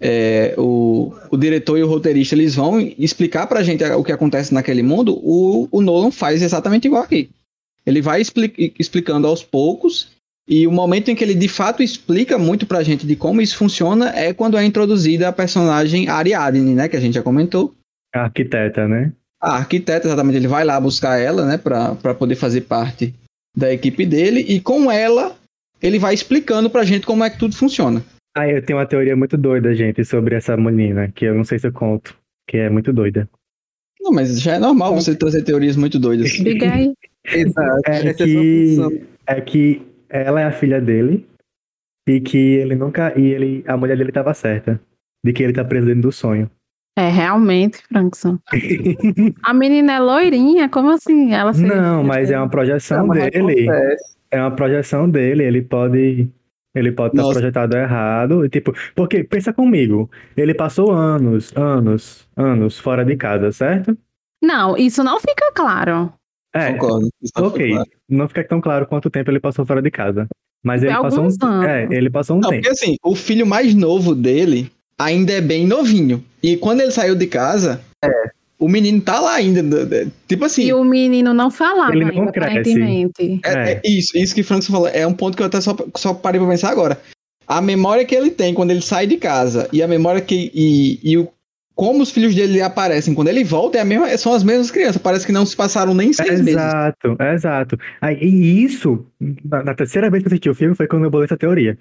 Speaker 1: é, o, o diretor e o roteirista eles vão explicar pra gente o que acontece naquele mundo, o, o Nolan faz exatamente igual aqui. Ele vai expli- explicando aos poucos, e o momento em que ele de fato explica muito pra gente de como isso funciona é quando é introduzida a personagem Ariadne, né, que a gente já comentou.
Speaker 2: a arquiteta, né?
Speaker 1: A arquiteta, exatamente, ele vai lá buscar ela, né, pra, pra poder fazer parte da equipe dele, e com ela ele vai explicando pra gente como é que tudo funciona.
Speaker 2: Ah, eu tenho uma teoria muito doida, gente, sobre essa menina, que eu não sei se eu conto, que é muito doida.
Speaker 1: Não, mas já é normal você trazer teorias muito doidas.
Speaker 4: Exato.
Speaker 2: É
Speaker 4: é sua
Speaker 2: que, é que ela é a filha dele e que ele nunca. E ele, a mulher dele tava certa. De que ele tá preso dentro do sonho.
Speaker 3: É, realmente, Frankson. A menina é loirinha, como assim? Ela
Speaker 2: Não, mas é uma projeção
Speaker 4: Não,
Speaker 2: dele.
Speaker 4: acontece.
Speaker 2: É uma projeção dele, ele pode. Ele pode estar
Speaker 1: Nossa.
Speaker 2: projetado errado. E, tipo, porque, pensa comigo, ele passou anos, anos, anos fora de casa, certo?
Speaker 3: Não, isso não fica claro.
Speaker 2: É,
Speaker 1: Concordo. Tá
Speaker 2: ok.
Speaker 1: claro.
Speaker 2: Não fica tão claro quanto tempo ele passou fora de casa. Mas ele passou um, é, ele passou um
Speaker 1: Não,
Speaker 2: tempo.
Speaker 1: porque assim, o filho mais novo dele ainda é bem novinho. E quando ele saiu de casa, o menino tá lá ainda. d- Tipo assim,
Speaker 3: E o menino não falava
Speaker 2: Ele não
Speaker 3: ainda,
Speaker 2: cresce.
Speaker 1: é,
Speaker 2: é.
Speaker 1: é isso, isso que o Francis falou. É um ponto que eu até só, só parei pra pensar agora. A memória que ele tem quando ele sai de casa e a memória que. E, e o, como os filhos dele aparecem quando ele volta é a mesma, são as mesmas crianças. Parece que não se passaram nem seis meses.
Speaker 2: Exato, exato. Aí, e isso, na, na terceira vez que eu assisti o filme, foi quando eu bolei essa teoria.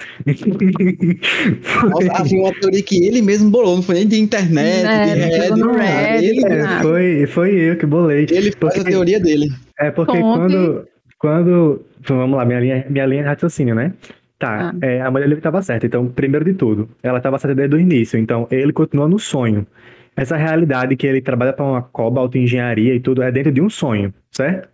Speaker 1: Nossa, havia uma teoria que ele mesmo bolou, não foi nem de internet,
Speaker 3: É,
Speaker 1: de Reddit, nada.
Speaker 3: Reddit,
Speaker 1: Ele,
Speaker 3: né?
Speaker 2: É, foi, foi eu que bolei.
Speaker 1: ele faz
Speaker 2: Porque-
Speaker 1: a teoria dele.
Speaker 2: É porque
Speaker 3: Conte.
Speaker 2: quando, quando. então, Vamos lá, minha linha, minha linha de raciocínio, né? Tá,
Speaker 3: Ah.
Speaker 2: é, a mulher dele estava certa. Então, primeiro de tudo, ela estava certa desde o início. Então, ele continua no sonho. Essa realidade que ele trabalha para uma cobalt engenharia e tudo é dentro de um sonho, certo?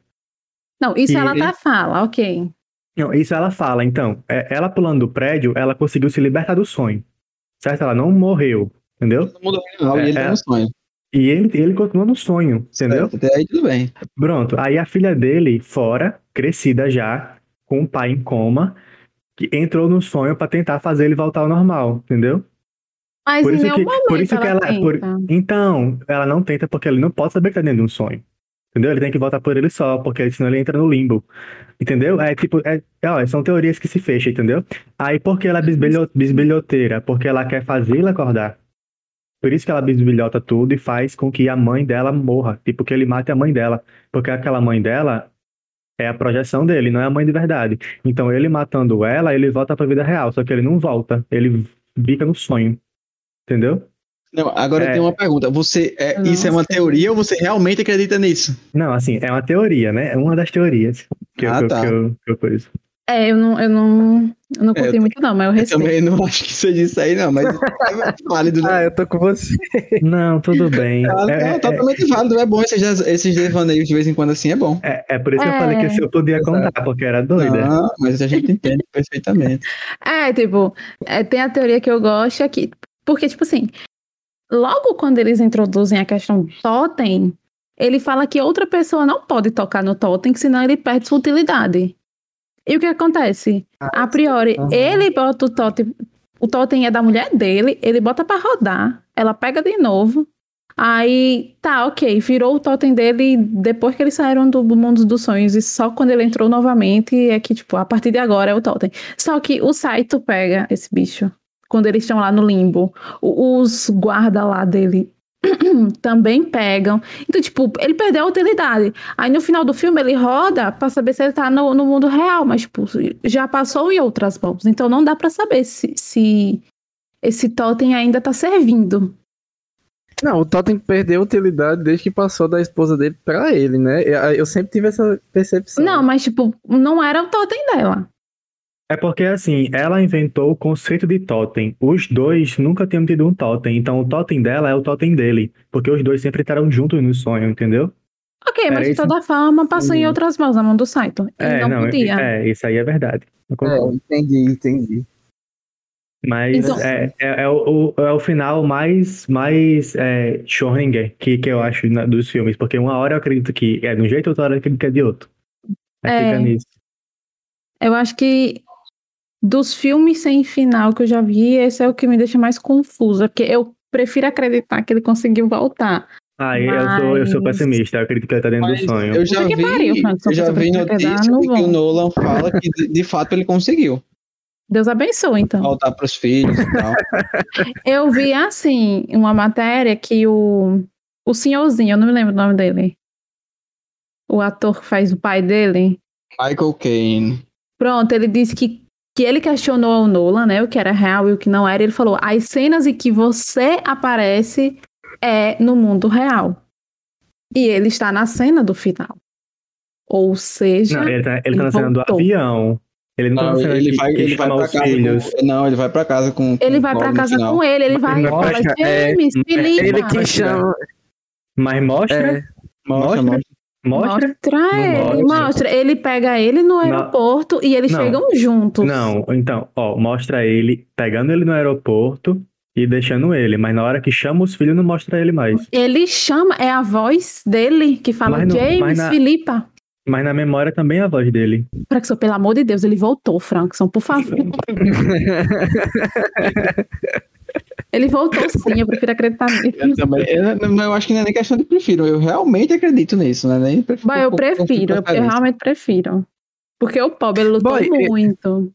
Speaker 3: Não, isso
Speaker 2: E
Speaker 3: ela
Speaker 2: ele-
Speaker 3: até fala, ok.
Speaker 2: Não, isso ela fala, então. é, ela pulando do prédio, ela conseguiu se libertar do sonho. Certo? Ela não morreu, entendeu?
Speaker 1: No mundo real,
Speaker 2: É,
Speaker 1: e ele
Speaker 2: é.
Speaker 1: tá no sonho.
Speaker 2: E ele, ele continua no sonho, entendeu?
Speaker 1: Certo, Até aí tudo bem.
Speaker 2: Pronto. Aí a filha dele, fora, crescida já, com o pai em coma, que entrou no sonho pra tentar fazer ele voltar ao normal, entendeu?
Speaker 3: Mas
Speaker 2: Por
Speaker 3: em
Speaker 2: isso
Speaker 3: nenhum
Speaker 2: que-
Speaker 3: momento
Speaker 2: por isso que
Speaker 3: ela,
Speaker 2: ela- por-
Speaker 3: tenta.
Speaker 2: Então, ela não tenta porque ele não pode saber que tá dentro de um sonho. Entendeu? Ele tem que voltar por ele só, porque senão ele entra no limbo. Entendeu? É tipo, é, é, ó, são teorias que se fecham, entendeu? Aí por que ela é bisbilho- bisbilhoteira? Porque ela quer fazer ele acordar. Por isso que ela bisbilhota tudo e faz com que a mãe dela morra. Tipo, que ele mate a mãe dela. Porque aquela mãe dela é a projeção dele, não é a mãe de verdade. Então ele matando ela, ele volta pra vida real. Só que ele não volta. Ele fica no sonho. Entendeu?
Speaker 1: Não, agora
Speaker 2: É.
Speaker 1: eu tenho uma pergunta. Você, é,
Speaker 3: Eu não
Speaker 1: isso é uma teoria ou você realmente acredita nisso?
Speaker 2: Não, assim, é uma teoria, né? É uma das teorias que, eu,
Speaker 1: Ah,
Speaker 2: que, eu-
Speaker 1: tá.
Speaker 2: que eu, que eu coisa.
Speaker 3: É, eu não, eu não, eu não
Speaker 1: É, eu
Speaker 3: curti muito não, mas eu
Speaker 1: Eu
Speaker 3: respeito.
Speaker 1: também não acho que seja isso aí, não, mas é válido. Né?
Speaker 4: Ah, eu tô com você.
Speaker 2: Não, tudo bem.
Speaker 1: É,
Speaker 2: É,
Speaker 1: é
Speaker 2: é,
Speaker 1: totalmente válido, é bom esses, esses devaneios de vez em quando assim, é bom.
Speaker 2: é- é por isso que eu
Speaker 3: É.
Speaker 2: falei que se eu podia contar, porque era doida.
Speaker 1: Não, mas a gente entende perfeitamente.
Speaker 3: É, tipo, é, tem a teoria que eu gosto aqui. Porque, tipo assim, logo quando eles introduzem a questão do totem, ele fala que outra pessoa não pode tocar no totem, senão ele perde sua utilidade. E o que acontece? a priori,
Speaker 4: Aham.
Speaker 3: ele bota o totem, o totem é da mulher dele, ele bota pra rodar, ela pega de novo, aí tá, ok, virou o totem dele depois que eles saíram do mundo dos sonhos, e só quando ele entrou novamente é que, tipo, a partir de agora é o totem. Só que o Saito pega esse bicho quando eles estão lá no limbo. Os guarda lá dele também pegam. Então, tipo, ele perdeu a utilidade. Aí no final do filme ele roda pra saber se ele tá no, no mundo real, mas, tipo, já passou em outras mãos. Então não dá pra saber se, se esse totem ainda tá servindo.
Speaker 4: Não, o Totem perdeu utilidade desde que passou da esposa dele pra ele, né? Eu sempre tive essa percepção.
Speaker 3: Não, mas, tipo, não era o totem dela.
Speaker 2: É porque, assim, ela inventou o conceito de totem. Os dois nunca tinham tido um totem. Então, o totem dela é o totem dele. Porque os dois sempre estaram juntos no sonho, entendeu?
Speaker 3: Ok,
Speaker 2: Era
Speaker 3: mas de toda forma passou em
Speaker 2: Hum.
Speaker 3: outras mãos, na mão do Saito. Ele
Speaker 2: É,
Speaker 3: não, podia.
Speaker 2: É, isso aí é verdade.
Speaker 4: É, entendi, entendi.
Speaker 2: Mas
Speaker 3: Então-
Speaker 2: é, é, é o, é o final mais, mais é, Schrödinger que, que eu acho na- dos filmes. Porque uma hora eu acredito que é de um jeito, outra hora eu acredito que é de outro. Aí
Speaker 3: É.
Speaker 2: fica nisso.
Speaker 3: Eu acho que dos filmes sem final que eu já vi, esse é o que me deixa mais confusa, porque eu prefiro acreditar que ele conseguiu voltar.
Speaker 2: Ah, eu sou, eu sou
Speaker 3: Mas-
Speaker 2: pessimista. Eu acredito que ele tá dentro
Speaker 1: Mas
Speaker 2: do sonho.
Speaker 1: eu já vi,
Speaker 3: pariu,
Speaker 1: eu já vi notícia de que o Nolan fala que de, de fato ele conseguiu
Speaker 3: Deus abençoe, então.
Speaker 1: voltar pros filhos e tal.
Speaker 3: Eu vi, assim, uma matéria que o, o senhorzinho, eu não me lembro o nome dele, o ator que faz o pai dele,
Speaker 1: Michael Caine.
Speaker 3: pronto, ele disse que, que ele questionou ao Nolan, né, o que era real e o que não era, ele falou, as cenas em que você aparece é no mundo real. E ele está na cena do final. Ou seja,
Speaker 2: Não, ele tá, ele
Speaker 3: ele
Speaker 2: tá na cena do avião. Ele não tá
Speaker 1: Não,
Speaker 2: na cena
Speaker 1: ele
Speaker 2: que,
Speaker 1: vai,
Speaker 2: que
Speaker 1: ele vai pra
Speaker 2: os
Speaker 1: casa
Speaker 2: filhos.
Speaker 1: com, Não, ele vai pra casa com.
Speaker 3: ele
Speaker 1: com
Speaker 3: vai pra
Speaker 1: no
Speaker 3: casa
Speaker 1: final.
Speaker 3: com ele, ele vai e fala,
Speaker 4: Mostra, é,
Speaker 3: James,
Speaker 2: é.
Speaker 4: Ele que chama.
Speaker 2: Mas mostra.
Speaker 4: É,
Speaker 1: Mostra,
Speaker 2: Mostra.
Speaker 1: mostra.
Speaker 2: Mostra?
Speaker 3: Mostra ele,
Speaker 2: mostra.
Speaker 3: mostra. Ele pega ele no aeroporto e eles
Speaker 2: Não.
Speaker 3: chegam juntos.
Speaker 2: Não, então, ó, mostra ele pegando ele no aeroporto e deixando ele, mas na hora que chama os filhos não mostra ele mais.
Speaker 3: Ele chama, é a voz dele que fala
Speaker 2: Mas não-
Speaker 3: James,
Speaker 2: mas na-
Speaker 3: Filipa.
Speaker 2: Mas na memória também é a voz dele.
Speaker 3: Frankson, pelo amor de Deus, ele voltou, Frankson, por favor. ele voltou sim, eu prefiro acreditar nele.
Speaker 1: Eu também. Eu, não, eu acho que não é nem questão de prefiro. Eu realmente acredito nisso, né? Nem prefiro,
Speaker 3: Bah, eu
Speaker 1: por- por- por
Speaker 3: prefiro, eu
Speaker 1: preferência.
Speaker 3: realmente prefiro. Porque o pobre, ele lutou
Speaker 4: Boy, e-
Speaker 3: muito.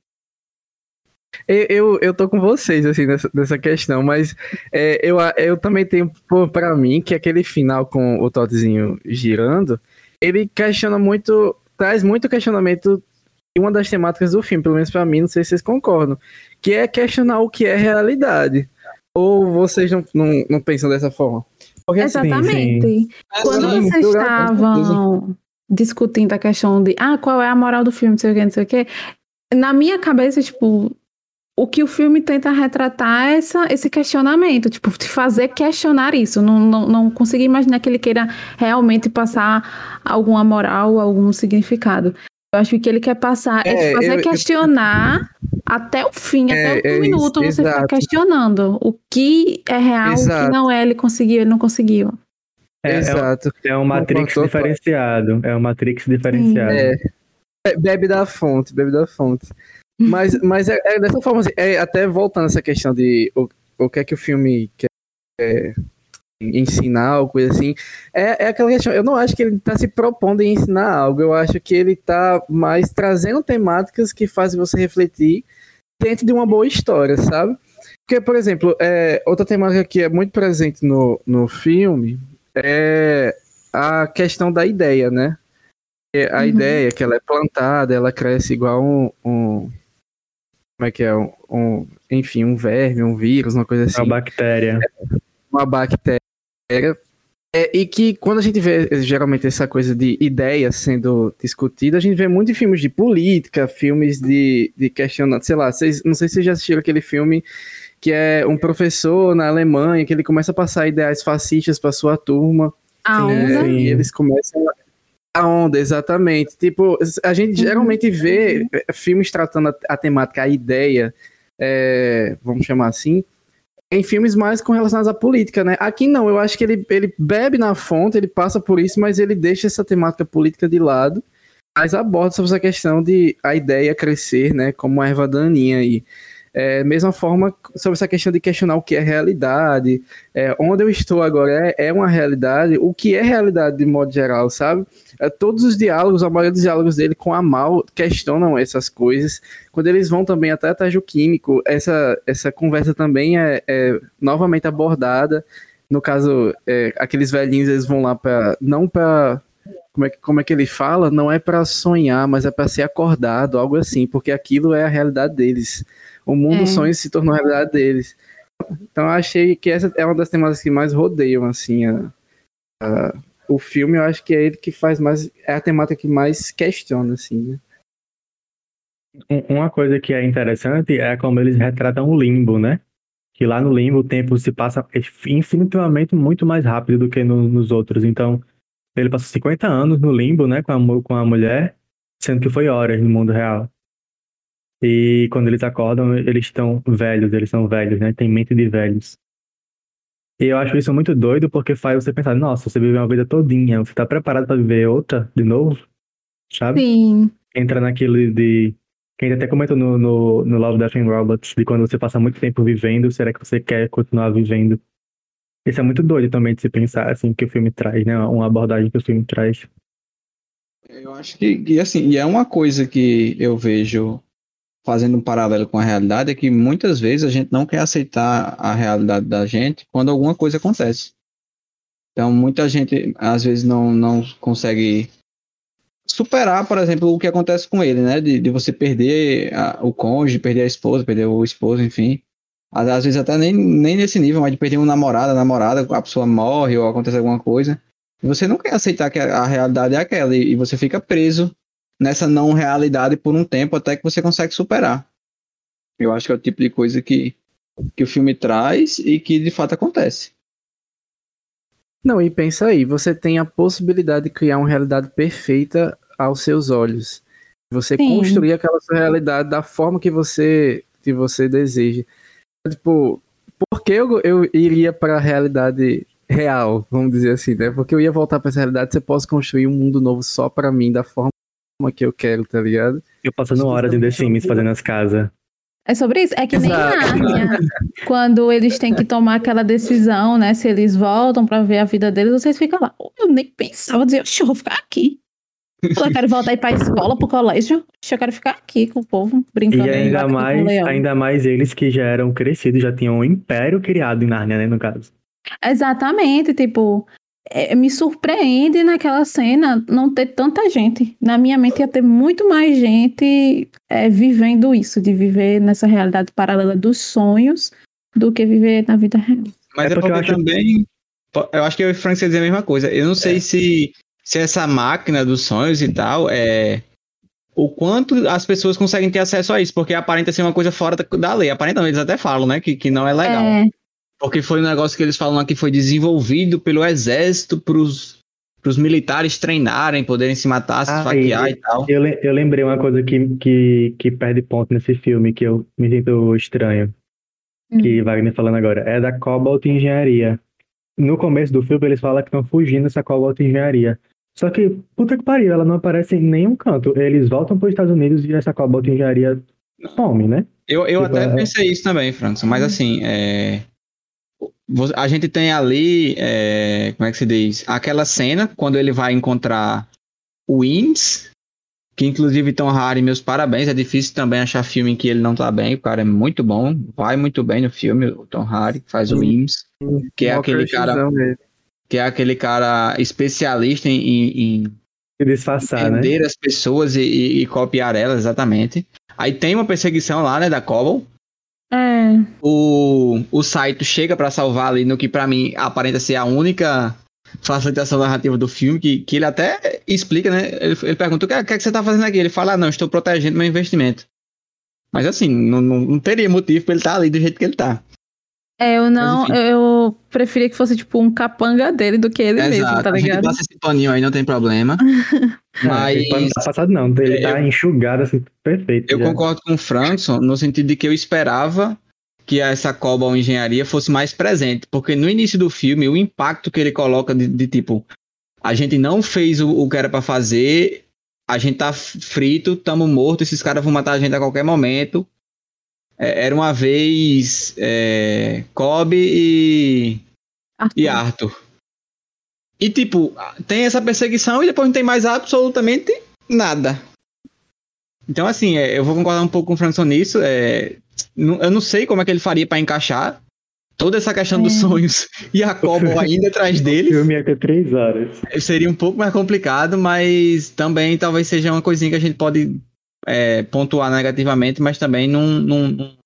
Speaker 4: Eu, eu, eu tô com vocês, assim, nessa, nessa questão, mas é, eu, eu também tenho pô, pra mim que aquele final com o Toddzinho girando, ele questiona muito, traz muito questionamento de uma das temáticas do filme, pelo menos pra mim, não sei se vocês concordam, que é questionar o que é realidade. Ou vocês não, não, não pensam dessa forma? Porque assim,
Speaker 3: Exatamente. Quando
Speaker 1: Sim,
Speaker 3: vocês
Speaker 1: eu- com certeza.
Speaker 3: estavam discutindo a questão de ah, qual é a moral do filme, não sei o que, não sei o que, na minha cabeça, tipo, o que o filme tenta retratar é essa, esse questionamento, tipo, te fazer questionar isso. Não, não, não consegui imaginar que ele queira realmente passar alguma moral, algum significado. Eu acho que o que ele quer passar é,
Speaker 4: É,
Speaker 3: te fazer
Speaker 4: eu- eu-
Speaker 3: questionar até o fim,
Speaker 4: É,
Speaker 3: até o
Speaker 4: é isso,
Speaker 3: minuto você ficar
Speaker 4: exato.
Speaker 3: questionando o que é real, o que
Speaker 4: Exato.
Speaker 3: não é, ele conseguiu, ele não conseguiu.
Speaker 2: É, é, um-
Speaker 4: Exato.
Speaker 2: é um Matrix
Speaker 4: Concordo.
Speaker 2: diferenciado. É um Matrix diferenciado.
Speaker 4: É. É, Bebe da fonte, bebe da fonte. Mas, mas é, é dessa forma, assim, é, até voltando essa questão de o, o que é que o filme quer é, ensinar, ou coisa assim, é, é aquela questão, eu não acho que ele está se propondo em ensinar algo, eu acho que ele está mais trazendo temáticas que fazem você refletir dentro de uma boa história, sabe? Porque, por exemplo, é, outra temática que é muito presente no, no filme é a questão da ideia, né? É, A
Speaker 3: Uhum.
Speaker 4: ideia que ela é plantada, ela cresce igual um, um- como é que é, um, um- enfim, um verme, um vírus, uma coisa
Speaker 2: É
Speaker 4: assim
Speaker 2: uma bactéria.
Speaker 4: uma bactéria. É, e que quando a gente vê geralmente essa coisa de ideias sendo discutida, a gente vê muito em filmes de política, filmes de, de questionamento, sei lá, vocês, não sei se vocês já assistiram aquele filme que é um professor na Alemanha, que ele começa a passar ideais fascistas para sua turma,
Speaker 3: A
Speaker 2: Sim,
Speaker 3: onda.
Speaker 4: é, e eles começam a onda, exatamente. Tipo, a gente geralmente vê eh, filmes tratando a, a temática, a ideia, é, vamos chamar assim, em filmes mais com relacionados à política, né? Aqui não, eu acho que ele, ele bebe na fonte, ele passa por isso, mas ele deixa essa temática política de lado, mas aborda sobre essa questão de a ideia crescer, né? Como a erva daninha aí. É, mesma forma sobre essa questão de questionar o que é realidade, é, onde eu estou agora é, é uma realidade, o que é realidade de modo geral, sabe? É, todos os diálogos, a maioria dos diálogos dele com a Mal questionam essas coisas. Quando eles vão também até Tajo Químico, essa, essa conversa também é, é novamente abordada. No caso, é, aqueles velhinhos eles vão lá para não para como é, que, como é que ele fala? Não é para sonhar, mas é para ser acordado, algo assim, porque aquilo é a realidade deles. O mundo
Speaker 3: É.
Speaker 4: sonho se tornou a realidade deles. Então eu achei que essa é uma das temáticas que mais rodeiam assim a- a- o filme. Eu acho que é ele que faz mais é a temática que mais questiona assim. Né?
Speaker 2: Um- Uma coisa que é interessante é como eles retratam o limbo, né? Que lá no limbo o tempo se passa infinitivamente muito mais rápido do que no- nos outros. Então, ele passou 50 anos no limbo, né, com a, com a mulher, sendo que foi horas no mundo real. E quando eles acordam, eles estão velhos, eles são velhos, né? Tem mente de velhos. E eu acho isso muito doido porque faz você pensar, nossa, você viveu uma vida todinha, você tá preparado para viver outra de novo? Sabe?
Speaker 3: Sim.
Speaker 2: entra naquilo de. Que a gente até comentou no, no, no Love, Death and Robots, de quando você passa muito tempo vivendo, será que você quer continuar vivendo? Isso é muito doido também de se pensar, assim, que o filme traz, né? Uma abordagem que o filme traz.
Speaker 1: Eu acho que, que, assim, e é uma coisa que eu vejo fazendo um paralelo com a realidade, é que muitas vezes a gente não quer aceitar a realidade da gente quando alguma coisa acontece. Então, muita gente às vezes não, não consegue superar, por exemplo, o que acontece com ele, né? De, de você perder a- o cônjuge, perder a esposa, perder o esposo, enfim. Às, às vezes até nem, nem nesse nível, mas de perder um namorado, a namorada, a pessoa morre ou acontece alguma coisa. Você não quer aceitar que a, a realidade é aquela e, e você fica preso nessa não realidade por um tempo até que você consegue superar. Eu acho que é o tipo de coisa que, que o filme traz e que de fato acontece.
Speaker 4: Não, e pensa aí, você tem a possibilidade de criar uma realidade perfeita aos seus olhos. Você
Speaker 3: Sim.
Speaker 4: construir aquela sua realidade da forma que você que você deseja. Tipo, por que eu, eu iria para a realidade real, vamos dizer assim, né? Porque eu ia voltar para essa realidade se eu posso construir um mundo novo só para mim, da forma que eu quero, tá ligado?
Speaker 2: Eu passando horas em The Sims fazendo as casas.
Speaker 3: É sobre isso. É que nem
Speaker 4: Exato.
Speaker 3: Nárnia. Quando eles têm que tomar aquela decisão, né? Se eles voltam pra ver a vida deles, vocês ficam lá. Eu nem pensava, dizer, "Oxe, eu vou ficar aqui. Eu quero voltar e ir pra escola, pro colégio. Oxe, Eu quero ficar aqui com o povo, brincando.
Speaker 2: E
Speaker 3: aí,
Speaker 2: ainda mais, ainda mais eles que já eram crescidos, já tinham um império criado em Nárnia, né, no caso.
Speaker 3: Exatamente, tipo, é, me surpreende naquela cena não ter tanta gente. Na minha mente ia ter muito mais gente é, vivendo isso, de viver nessa realidade paralela dos sonhos, do que viver na vida real.
Speaker 1: Mas
Speaker 2: É
Speaker 1: é,
Speaker 2: porque eu acho-
Speaker 1: também. po- Eu acho que eu e o Frank ia dizer a mesma coisa. Eu não sei se, se essa máquina dos sonhos e tal é. O quanto as pessoas conseguem ter acesso a isso, porque aparenta ser uma coisa fora da, da lei. Aparenta, não, eles até falam, né? Que, que não é legal.
Speaker 3: É,
Speaker 1: Porque foi um negócio que eles falam que foi desenvolvido pelo exército pros, pros militares treinarem, poderem se matar, se
Speaker 2: Ah,
Speaker 1: esfaquear
Speaker 2: e-
Speaker 1: e tal.
Speaker 2: Eu, eu lembrei uma coisa que, que, que perde ponto nesse filme, que eu me sinto estranho,
Speaker 3: Hum.
Speaker 2: que Wagner falando agora, é da Cobalt Engenharia. No começo do filme eles falam que estão fugindo dessa Cobalt Engenharia. Só que, puta que pariu, ela não aparece em nenhum canto. Eles voltam para os Estados Unidos e essa Cobalt Engenharia some, né?
Speaker 1: Eu, eu
Speaker 2: Tipo,
Speaker 1: até
Speaker 2: é-
Speaker 1: pensei isso também, Frankson, mas assim, é, a gente tem ali, é, como é que se diz? Aquela cena quando ele vai encontrar o Wins, que inclusive Tom Hardy, meus parabéns, é difícil também achar filme em que ele não tá bem, o cara é muito bom, vai muito bem no filme, o Tom Hardy, que faz o. Wins, que é aquele cara, que é aquele cara especialista em, em,
Speaker 2: disfarçar, né?
Speaker 1: as pessoas e, e- e copiar elas, exatamente. Aí tem uma perseguição lá, né, da Cobble,
Speaker 3: é,
Speaker 1: o, o Saito chega pra salvar ali no que pra mim aparenta ser a única facilitação narrativa do filme, que, que ele até explica, né? Ele, ele pergunta o que, é- que, é que você tá fazendo aqui? Ele fala, ah, não, estou protegendo meu investimento. Mas assim, não, não, não teria motivo pra ele estar ali do jeito que ele tá.
Speaker 3: é, eu não,
Speaker 1: enfim.
Speaker 3: Eu preferia que fosse tipo um capanga dele do que ele mesmo, tá
Speaker 1: a gente
Speaker 3: ligado?
Speaker 1: passa esse paninho aí, não tem problema.
Speaker 2: Não,
Speaker 1: Mas
Speaker 2: pano não tá passado não, ele
Speaker 1: É,
Speaker 2: tá enxugado assim, perfeito.
Speaker 1: eu
Speaker 2: já.
Speaker 1: concordo com o Frankson no sentido de que eu esperava que essa Cobalt Engenharia fosse mais presente, porque no início do filme, o impacto que ele coloca de, de, tipo, a gente não fez o, o que era pra fazer, a gente tá frito, tamo morto, esses caras vão matar a gente a qualquer momento. É, era uma vez é, Kobe e,
Speaker 3: Arthur.
Speaker 1: e Arthur. E tipo, tem essa perseguição e depois não tem mais absolutamente nada. Então, assim, é, eu vou concordar um pouco com o Frankson nisso. é, não- eu não sei como é que ele faria pra encaixar toda essa questão dos
Speaker 3: É.
Speaker 1: sonhos e a Cobble ainda atrás
Speaker 2: O
Speaker 1: dele.
Speaker 2: filme ia ter três horas.
Speaker 1: Seria um pouco mais complicado, mas também talvez seja uma coisinha que a gente pode é, pontuar negativamente, mas também não, não,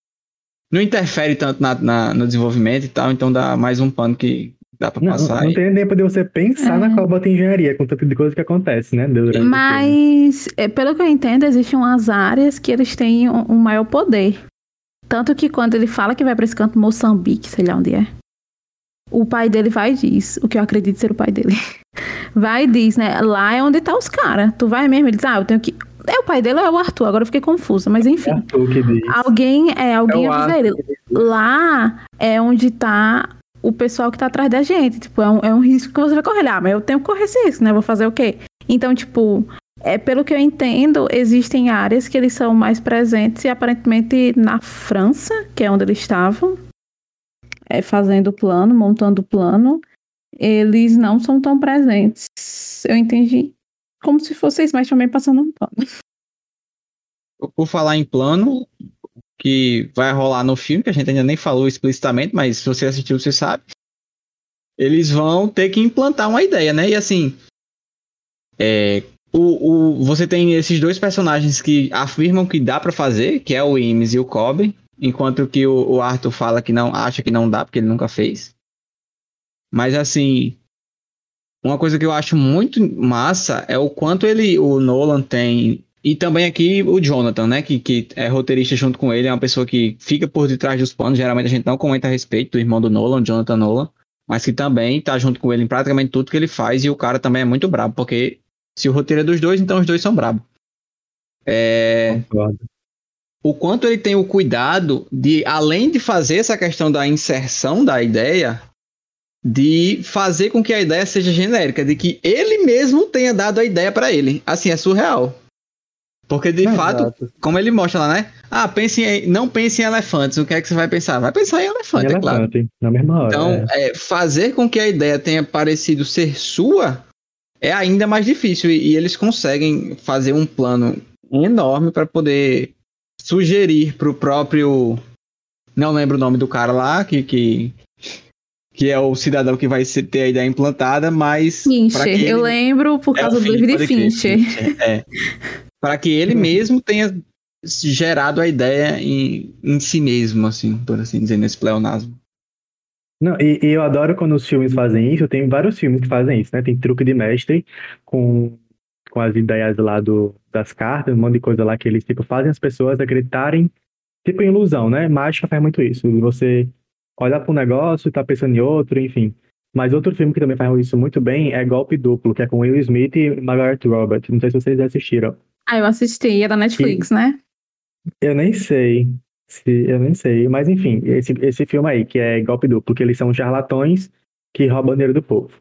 Speaker 1: não, interfere tanto na, na- no desenvolvimento e tal, então dá mais um pano que dá pra
Speaker 2: Não,
Speaker 1: passar.
Speaker 2: não tem tempo de você pensar
Speaker 3: É.
Speaker 2: na Cobalt Engenharia, com tanto de coisa que acontece, né? Filme.
Speaker 3: Mas, é, pelo que eu entendo, existem umas áreas que eles têm um, um maior poder. Tanto que quando ele fala que vai pra esse canto Moçambique, sei lá onde é, o pai dele vai e diz, o que eu acredito ser o pai dele, vai e diz, né? Lá é onde tá os caras. Tu vai mesmo? Ele diz, ah, eu tenho que. É o pai dele ou é o Arthur? Agora eu fiquei confusa, mas
Speaker 2: É
Speaker 3: enfim.
Speaker 2: Arthur que diz.
Speaker 3: Alguém, é, alguém
Speaker 4: É
Speaker 3: avisa ele. Lá é onde tá o pessoal que tá atrás da gente. Tipo, é um, é um risco que você vai correr. Ah, mas eu tenho que correr esse risco, né? Vou fazer o quê? Então, tipo, é, pelo que eu entendo, existem áreas que eles são mais presentes e aparentemente na França, que é onde eles estavam, é, fazendo o plano, montando o plano, eles não são tão presentes. Eu entendi como se fosse mas também passando um pano.
Speaker 1: por falar em plano, que vai rolar no filme, que a gente ainda nem falou explicitamente, mas se você assistiu, você sabe. Eles vão ter que implantar uma ideia, né? E assim, é, o, o, você tem esses dois personagens que afirmam que dá pra fazer, que é o Imes e o Kobe, enquanto que o, o Arthur fala que não acha que não dá, porque ele nunca fez. Mas assim, uma coisa que eu acho muito massa é o quanto ele, o Nolan tem e também aqui o Jonathan, né? Que, que é roteirista junto com ele, é uma pessoa que fica por detrás dos panos. Geralmente a gente não comenta a respeito do irmão do Nolan, Jonathan Nolan. mas que também tá junto com ele em praticamente tudo que ele faz, e o cara também é muito brabo, porque se o roteiro é dos dois, então os dois são brabos. É,
Speaker 2: Concordo.
Speaker 1: o quanto ele tem o cuidado de, além de fazer essa questão da inserção da ideia, de fazer com que a ideia seja genérica, de que ele mesmo tenha dado a ideia pra ele. Assim, é surreal. Porque de fato,
Speaker 4: Exato.
Speaker 1: como ele mostra lá, né? Ah, pense em, não pense em elefantes. O que é que você vai pensar? Vai pensar em elefante, é claro.
Speaker 2: Relevante, na mesma hora.
Speaker 1: Então,
Speaker 2: é.
Speaker 1: é, fazer com que a ideia tenha parecido ser sua é ainda mais difícil. E, e eles conseguem fazer um plano enorme para poder sugerir pro próprio. Não lembro o nome do cara lá, que, que, que é o cidadão que vai ser- ter a ideia implantada, mas.
Speaker 3: Fincher,
Speaker 1: que
Speaker 3: eu
Speaker 1: ele-
Speaker 3: lembro por
Speaker 1: é
Speaker 3: causa do de
Speaker 1: pode crer,
Speaker 3: Fincher.
Speaker 1: Fincher, É. Para que ele mesmo tenha gerado a ideia em, em si mesmo, assim, por assim dizer, nesse pleonasmo.
Speaker 2: Não, e, e eu adoro quando os filmes fazem isso. Tem vários filmes que fazem isso, né? Tem truque de mestre com, com as ideias lá do, das cartas, um monte de coisa lá que eles tipo, fazem as pessoas acreditarem, tipo em ilusão, né? Mágica faz muito isso. Você olha para um negócio e tá pensando em outro, enfim. Mas outro filme que também faz isso muito bem é Golpe Duplo, que é com Will Smith e Margaret Robert. Não sei se vocês assistiram.
Speaker 3: Ah, eu assisti, é da Netflix, né?
Speaker 2: Eu nem sei. Se, eu nem sei. Mas enfim, esse, esse filme aí, que é Golpe Duplo, que eles são charlatões que roubam dinheiro do povo.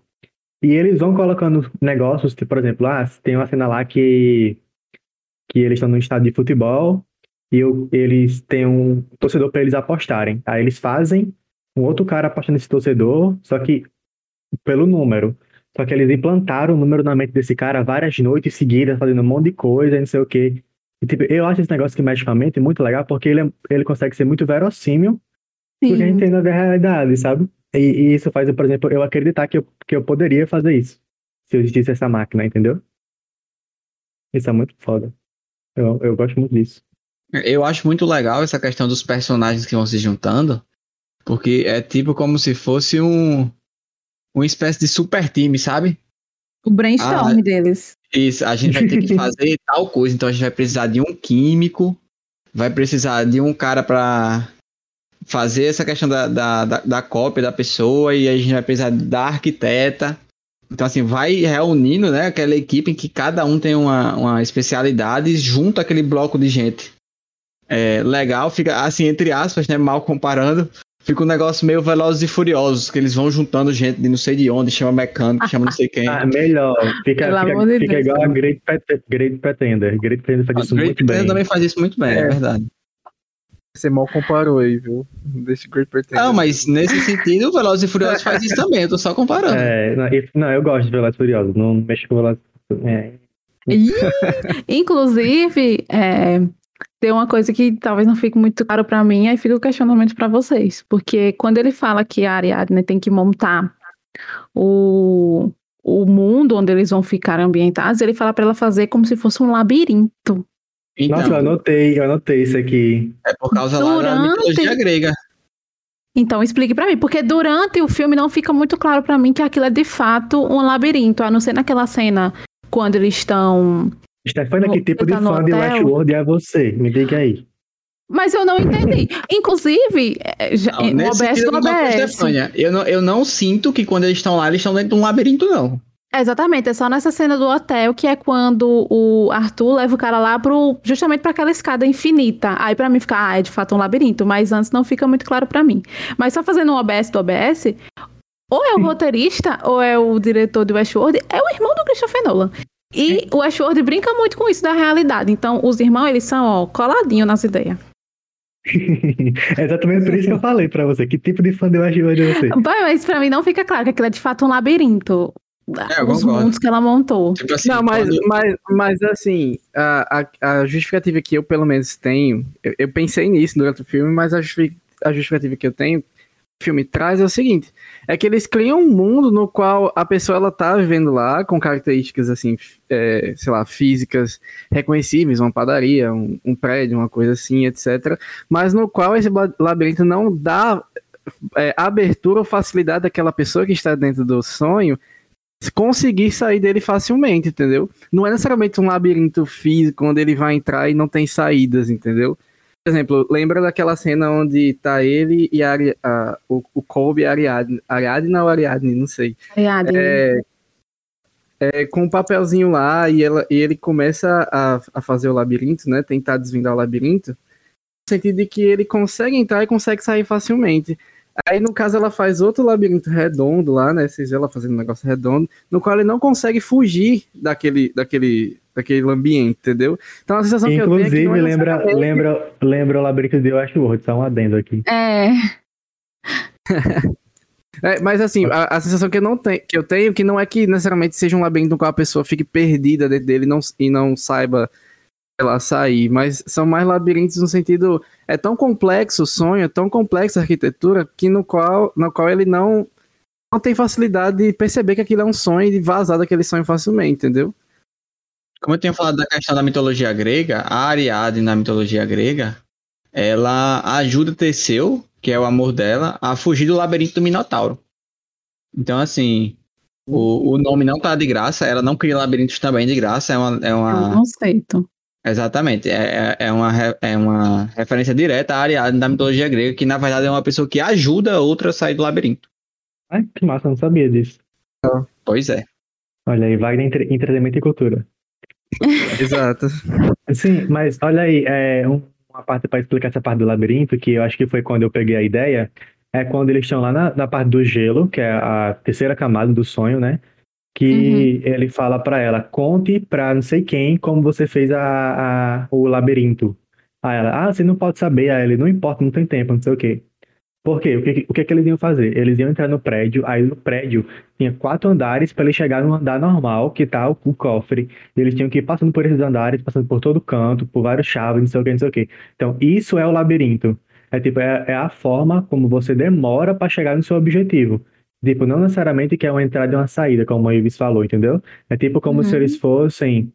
Speaker 2: E eles vão colocando negócios, tipo, por exemplo, ah, tem uma cena lá que, que eles estão num estádio de futebol e o- eles têm um torcedor para eles apostarem. Aí eles fazem um outro cara aposta nesse torcedor, só que pelo número. Só que eles implantaram o número na mente desse cara várias noites seguidas, fazendo um monte de coisa, e não sei o quê. E, tipo, eu acho esse negócio que mexe com a mente muito legal, porque ele, é- ele consegue ser muito verossímil porque a gente
Speaker 3: Sim.
Speaker 2: tem na realidade, sabe? E, e isso faz, por exemplo, eu acreditar que eu, que eu poderia fazer isso. Se existisse essa máquina, entendeu? Isso é muito foda. Eu, eu gosto muito disso.
Speaker 1: Eu acho muito legal essa questão dos personagens que vão se juntando, porque é tipo como se fosse um uma espécie de super time, sabe?
Speaker 3: O brainstorm
Speaker 1: Ah,
Speaker 3: deles.
Speaker 1: Isso, a gente vai ter que fazer tal coisa, então a gente vai precisar de um químico, vai precisar de um cara pra fazer essa questão da, da, da, da cópia da pessoa, e a gente vai precisar da arquiteta. Então, assim, vai reunindo, né, aquela equipe em que cada um tem uma, uma especialidade junto aquele bloco de gente. É legal, fica assim, entre aspas, né, mal comparando, fica um negócio meio velozes e furiosos, que eles vão juntando gente de não sei de onde, chama mecânico, chama não sei quem.
Speaker 2: Ah, melhor. Fica,
Speaker 3: Pelo
Speaker 2: fica,
Speaker 3: amor de
Speaker 2: fica
Speaker 3: Deus.
Speaker 2: igual a Great, Pret- Great Pretender. Great Pretender faz
Speaker 1: A
Speaker 2: isso
Speaker 1: Great
Speaker 2: muito
Speaker 1: Britain
Speaker 2: bem.
Speaker 1: também faz isso muito bem, é,
Speaker 4: É.
Speaker 1: verdade.
Speaker 4: Você mal comparou aí, viu? Deixa Great Pretender.
Speaker 1: Não, mas nesse sentido, o Velozes e Furiosos faz isso também, eu tô só comparando.
Speaker 2: É, não, e- não, eu gosto de Velozes e Furiosos. Não mexo com Velozes é,
Speaker 3: Inclusive, é, tem uma coisa que talvez não fique muito claro pra mim, aí fica o questionamento pra vocês. Porque quando ele fala que a Ariadne tem que montar o, o mundo onde eles vão ficar ambientados, ele fala pra ela fazer como se fosse um labirinto.
Speaker 1: Então,
Speaker 2: Nossa, eu anotei, eu anotei isso aqui.
Speaker 1: é por causa lá da
Speaker 3: Durante-
Speaker 1: mitologia grega.
Speaker 3: Então, explique pra mim, porque durante o filme não fica muito claro pra mim que aquilo é de fato um labirinto, a não ser naquela cena quando eles estão.
Speaker 2: Stefania, que tipo
Speaker 3: tá
Speaker 2: de
Speaker 3: no
Speaker 2: fã de? Westworld é você? Me diga aí.
Speaker 3: Mas eu não entendi. Inclusive, é,
Speaker 1: Não,
Speaker 3: o OBS do OBS.
Speaker 1: Eu não, eu não sinto que quando eles estão lá, eles estão dentro de um labirinto, não.
Speaker 3: É, Exatamente, é só nessa cena do hotel que é quando o Arthur leva o cara lá pro, justamente para aquela escada infinita. Aí pra mim fica, ah, é de fato um labirinto, mas antes não fica muito claro pra mim. Mas só fazendo um OBS do OBS, ou é o roteirista ou é o diretor de Westworld, é o irmão do Christopher Nolan. E o Westworld brinca muito com isso da realidade. Então, os irmãos, eles são, ó, coladinhos nas ideias.
Speaker 2: é exatamente por isso que eu falei pra você. Que tipo de fã de Westworld é você?
Speaker 3: Pai, Mas pra mim não fica claro que aquilo é de fato um labirinto.
Speaker 1: É, eu
Speaker 3: Os
Speaker 1: concordo.
Speaker 3: mundos que ela montou.
Speaker 1: Tipo assim,
Speaker 4: Não, mas,
Speaker 1: quando-
Speaker 4: mas, mas assim, a, a, a justificativa que eu pelo menos tenho, eu, eu pensei nisso durante o filme, mas a, justifi- a justificativa que eu tenho, filme traz é o seguinte, é que eles criam um mundo no qual a pessoa ela tá vivendo lá com características assim, é, sei lá, físicas reconhecíveis, uma padaria, um, um prédio, uma coisa assim, etc. Mas no qual esse la- labirinto não dá é, abertura ou facilidade daquela pessoa que está dentro do sonho conseguir sair dele facilmente, entendeu? Não é necessariamente um labirinto físico onde ele vai entrar e não tem saídas, entendeu? Por exemplo, lembra daquela cena onde tá ele e a, a- o, o Colby e a Ariadne. Ariadne ou Ariadne, não sei.
Speaker 3: Ariadne.
Speaker 4: É, é, com o papelzinho lá e, ela, e ele começa a, a fazer o labirinto, né? Tentar desvendar o labirinto. No sentido de que ele consegue entrar e consegue sair facilmente. Aí, no caso, ela faz outro labirinto redondo lá, né? Vocês vê ela fazendo um negócio redondo, no qual ele não consegue fugir daquele, daquele, daquele ambiente, entendeu? Então a sensação que eu tenho é que
Speaker 2: Inclusive,
Speaker 4: é
Speaker 2: lembra, lembra, lembra o labirinto de Westworld, só um adendo aqui.
Speaker 5: É.
Speaker 4: É, mas assim, a, a sensação que eu, não tenho, que eu tenho que não é que necessariamente seja um labirinto no qual a pessoa fique perdida dentro dele e não, e não saiba lá, sair, mas são mais labirintos no sentido. É tão complexo o sonho, é tão complexa a arquitetura, que no qual, no qual ele não, não tem facilidade de perceber que aquilo é um sonho e de vazar daquele sonho facilmente, entendeu?
Speaker 1: Como eu tinha falado da questão da mitologia grega, a Ariadne na mitologia grega, ela ajuda Teseu, que é o amor dela, a fugir do labirinto do Minotauro. Então, assim, o, o nome não tá de graça, ela não cria labirintos também de graça, é uma. É
Speaker 5: É um
Speaker 1: uma
Speaker 5: conceito.
Speaker 1: exatamente, é, é, é uma, é uma referência direta à Ariadne da mitologia grega, que na verdade é uma pessoa que ajuda a outra a sair do labirinto.
Speaker 2: Ai, que massa, eu não sabia disso.
Speaker 1: Pois é.
Speaker 2: Olha aí, Wagner entre, entretenimento e cultura.
Speaker 4: Exato.
Speaker 2: Sim, mas olha aí, é, um- uma parte para explicar essa parte do labirinto, que eu acho que foi quando eu peguei a ideia, é quando eles estão lá na, na parte do gelo, que é a terceira camada do sonho, né? Que ele fala pra ela, conte pra não sei quem como você fez a, a- o labirinto. Aí ela, ah, você não pode saber. Aí ele, não importa, não tem tempo, não sei o quê. Por quê? O que, o que, que eles iam fazer? Eles iam entrar no prédio, aí no prédio tinha quatro andares para eles chegar no andar normal, que tá o, o cofre. E eles tinham que ir passando por esses andares, passando por todo canto, por vários chaves, não sei o que, não sei o que. Então, isso é o labirinto. É tipo, é, é a forma como você demora para chegar no seu objetivo. Tipo, não necessariamente que é uma entrada e uma saída, como a Ives falou, entendeu? É tipo como se
Speaker 5: Uhum.
Speaker 2: eles fossem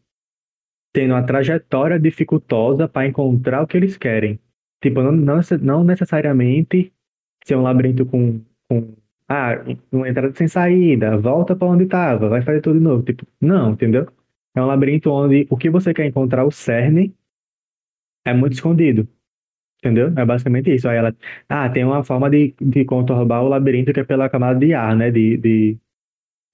Speaker 2: tendo uma trajetória dificultosa para encontrar o que eles querem. Tipo, não, não, não necessariamente ser um labirinto com, com ah, uma entrada sem saída, volta para onde estava, vai fazer tudo de novo. Tipo, não, entendeu? É um labirinto onde o que você quer encontrar, o cerne, é muito escondido. Entendeu? É basicamente isso. Aí ela, ah, tem uma forma de, de contornar o labirinto que é pela camada de ar, né? De, de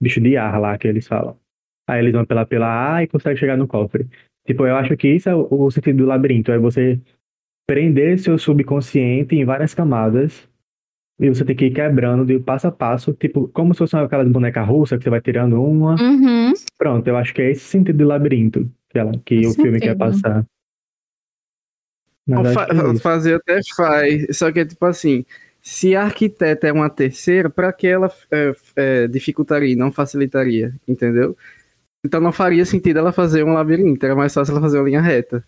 Speaker 2: bicho de ar lá que eles falam. Aí eles vão pela, pela ar e conseguem chegar no cofre. Tipo, eu acho que isso é o, o sentido do labirinto, é você prender seu subconsciente em várias camadas e você tem que ir quebrando de passo a passo, tipo, como se fosse aquelas bonecas russas que você vai tirando uma.
Speaker 5: Uhum.
Speaker 2: Pronto, eu acho que é esse sentido do labirinto que, ela, que o filme quer passar.
Speaker 4: Fa-
Speaker 2: é
Speaker 4: fazer até faz, só que é tipo assim, se a arquiteta é uma terceira, pra que ela é, é, dificultaria e não facilitaria, entendeu? Então não faria sentido ela fazer um labirinto, era mais fácil ela fazer uma linha reta.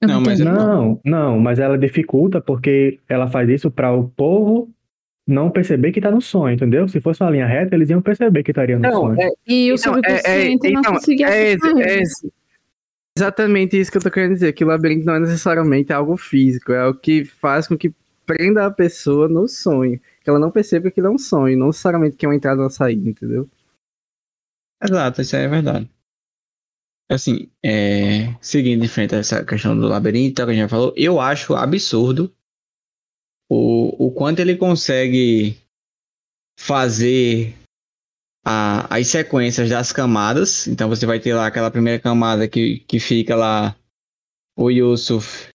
Speaker 5: Eu
Speaker 1: Não,
Speaker 5: não,
Speaker 1: mas
Speaker 2: Não, não, mas ela dificulta porque ela faz isso para o povo não perceber que tá no sonho, entendeu? Se fosse uma linha reta, eles iam perceber que estaria no
Speaker 4: Não,
Speaker 2: sonho.
Speaker 4: é,
Speaker 3: E o
Speaker 4: Então, é-
Speaker 3: subconsciente
Speaker 4: é-
Speaker 3: não
Speaker 4: então,
Speaker 3: conseguia
Speaker 4: é, é
Speaker 3: ele.
Speaker 4: ex- exatamente isso que eu tô querendo dizer, que o labirinto não é necessariamente algo físico, é o que faz com que prenda a pessoa no sonho, que ela não perceba que aquilo é um sonho, não necessariamente que é uma entrada ou uma saída, entendeu?
Speaker 1: Exato, isso aí é verdade. Assim, é, seguindo em frente a essa questão do labirinto que a gente já falou, eu acho absurdo o, o quanto ele consegue fazer a- as sequências das camadas. Então você vai ter lá aquela primeira camada que, que fica lá o Yusuf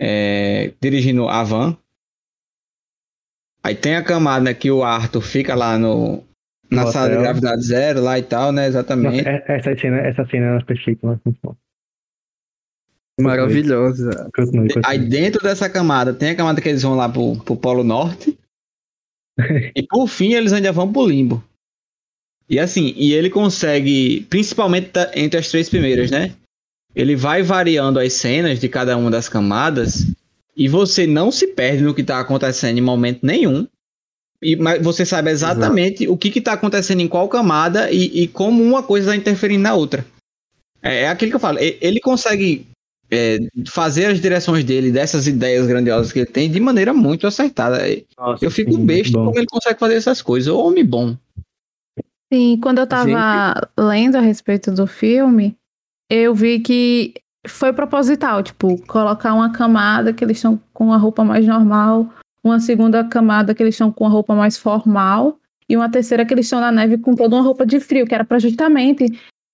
Speaker 1: é, dirigindo a van. Aí tem a camada que o Arthur fica lá no, na sala de gravidade zero lá e tal, né?
Speaker 2: Nossa,
Speaker 1: Exatamente.
Speaker 2: é- essa cena, essa cena é perfeita, mas muito bom.
Speaker 4: Maravilhosa.
Speaker 2: Continue,
Speaker 1: Aí dentro dessa camada tem a camada que eles vão lá pro, pro Polo Norte. e por fim eles ainda vão pro Limbo. E assim, e ele consegue, principalmente entre as três primeiras, né? Ele vai variando as cenas de cada uma das camadas e você não se perde no que tá acontecendo em momento nenhum. E, mas você sabe exatamente o que que tá acontecendo em qual camada e, e como uma coisa está interferindo na outra. É, é aquilo que eu falo. Ele consegue é, fazer as direções dele, dessas ideias grandiosas que ele tem, de maneira muito acertada.
Speaker 2: Nossa,
Speaker 1: Eu fico
Speaker 2: sim,
Speaker 1: besta como ele consegue fazer essas coisas. Homem bom.
Speaker 3: Sim, quando eu tava lendo a respeito do filme, eu vi que foi proposital, tipo, colocar uma camada que eles estão com a roupa mais normal, uma segunda camada que eles estão com a roupa mais formal, e uma terceira que eles estão na neve com toda uma roupa de frio, que era para justamente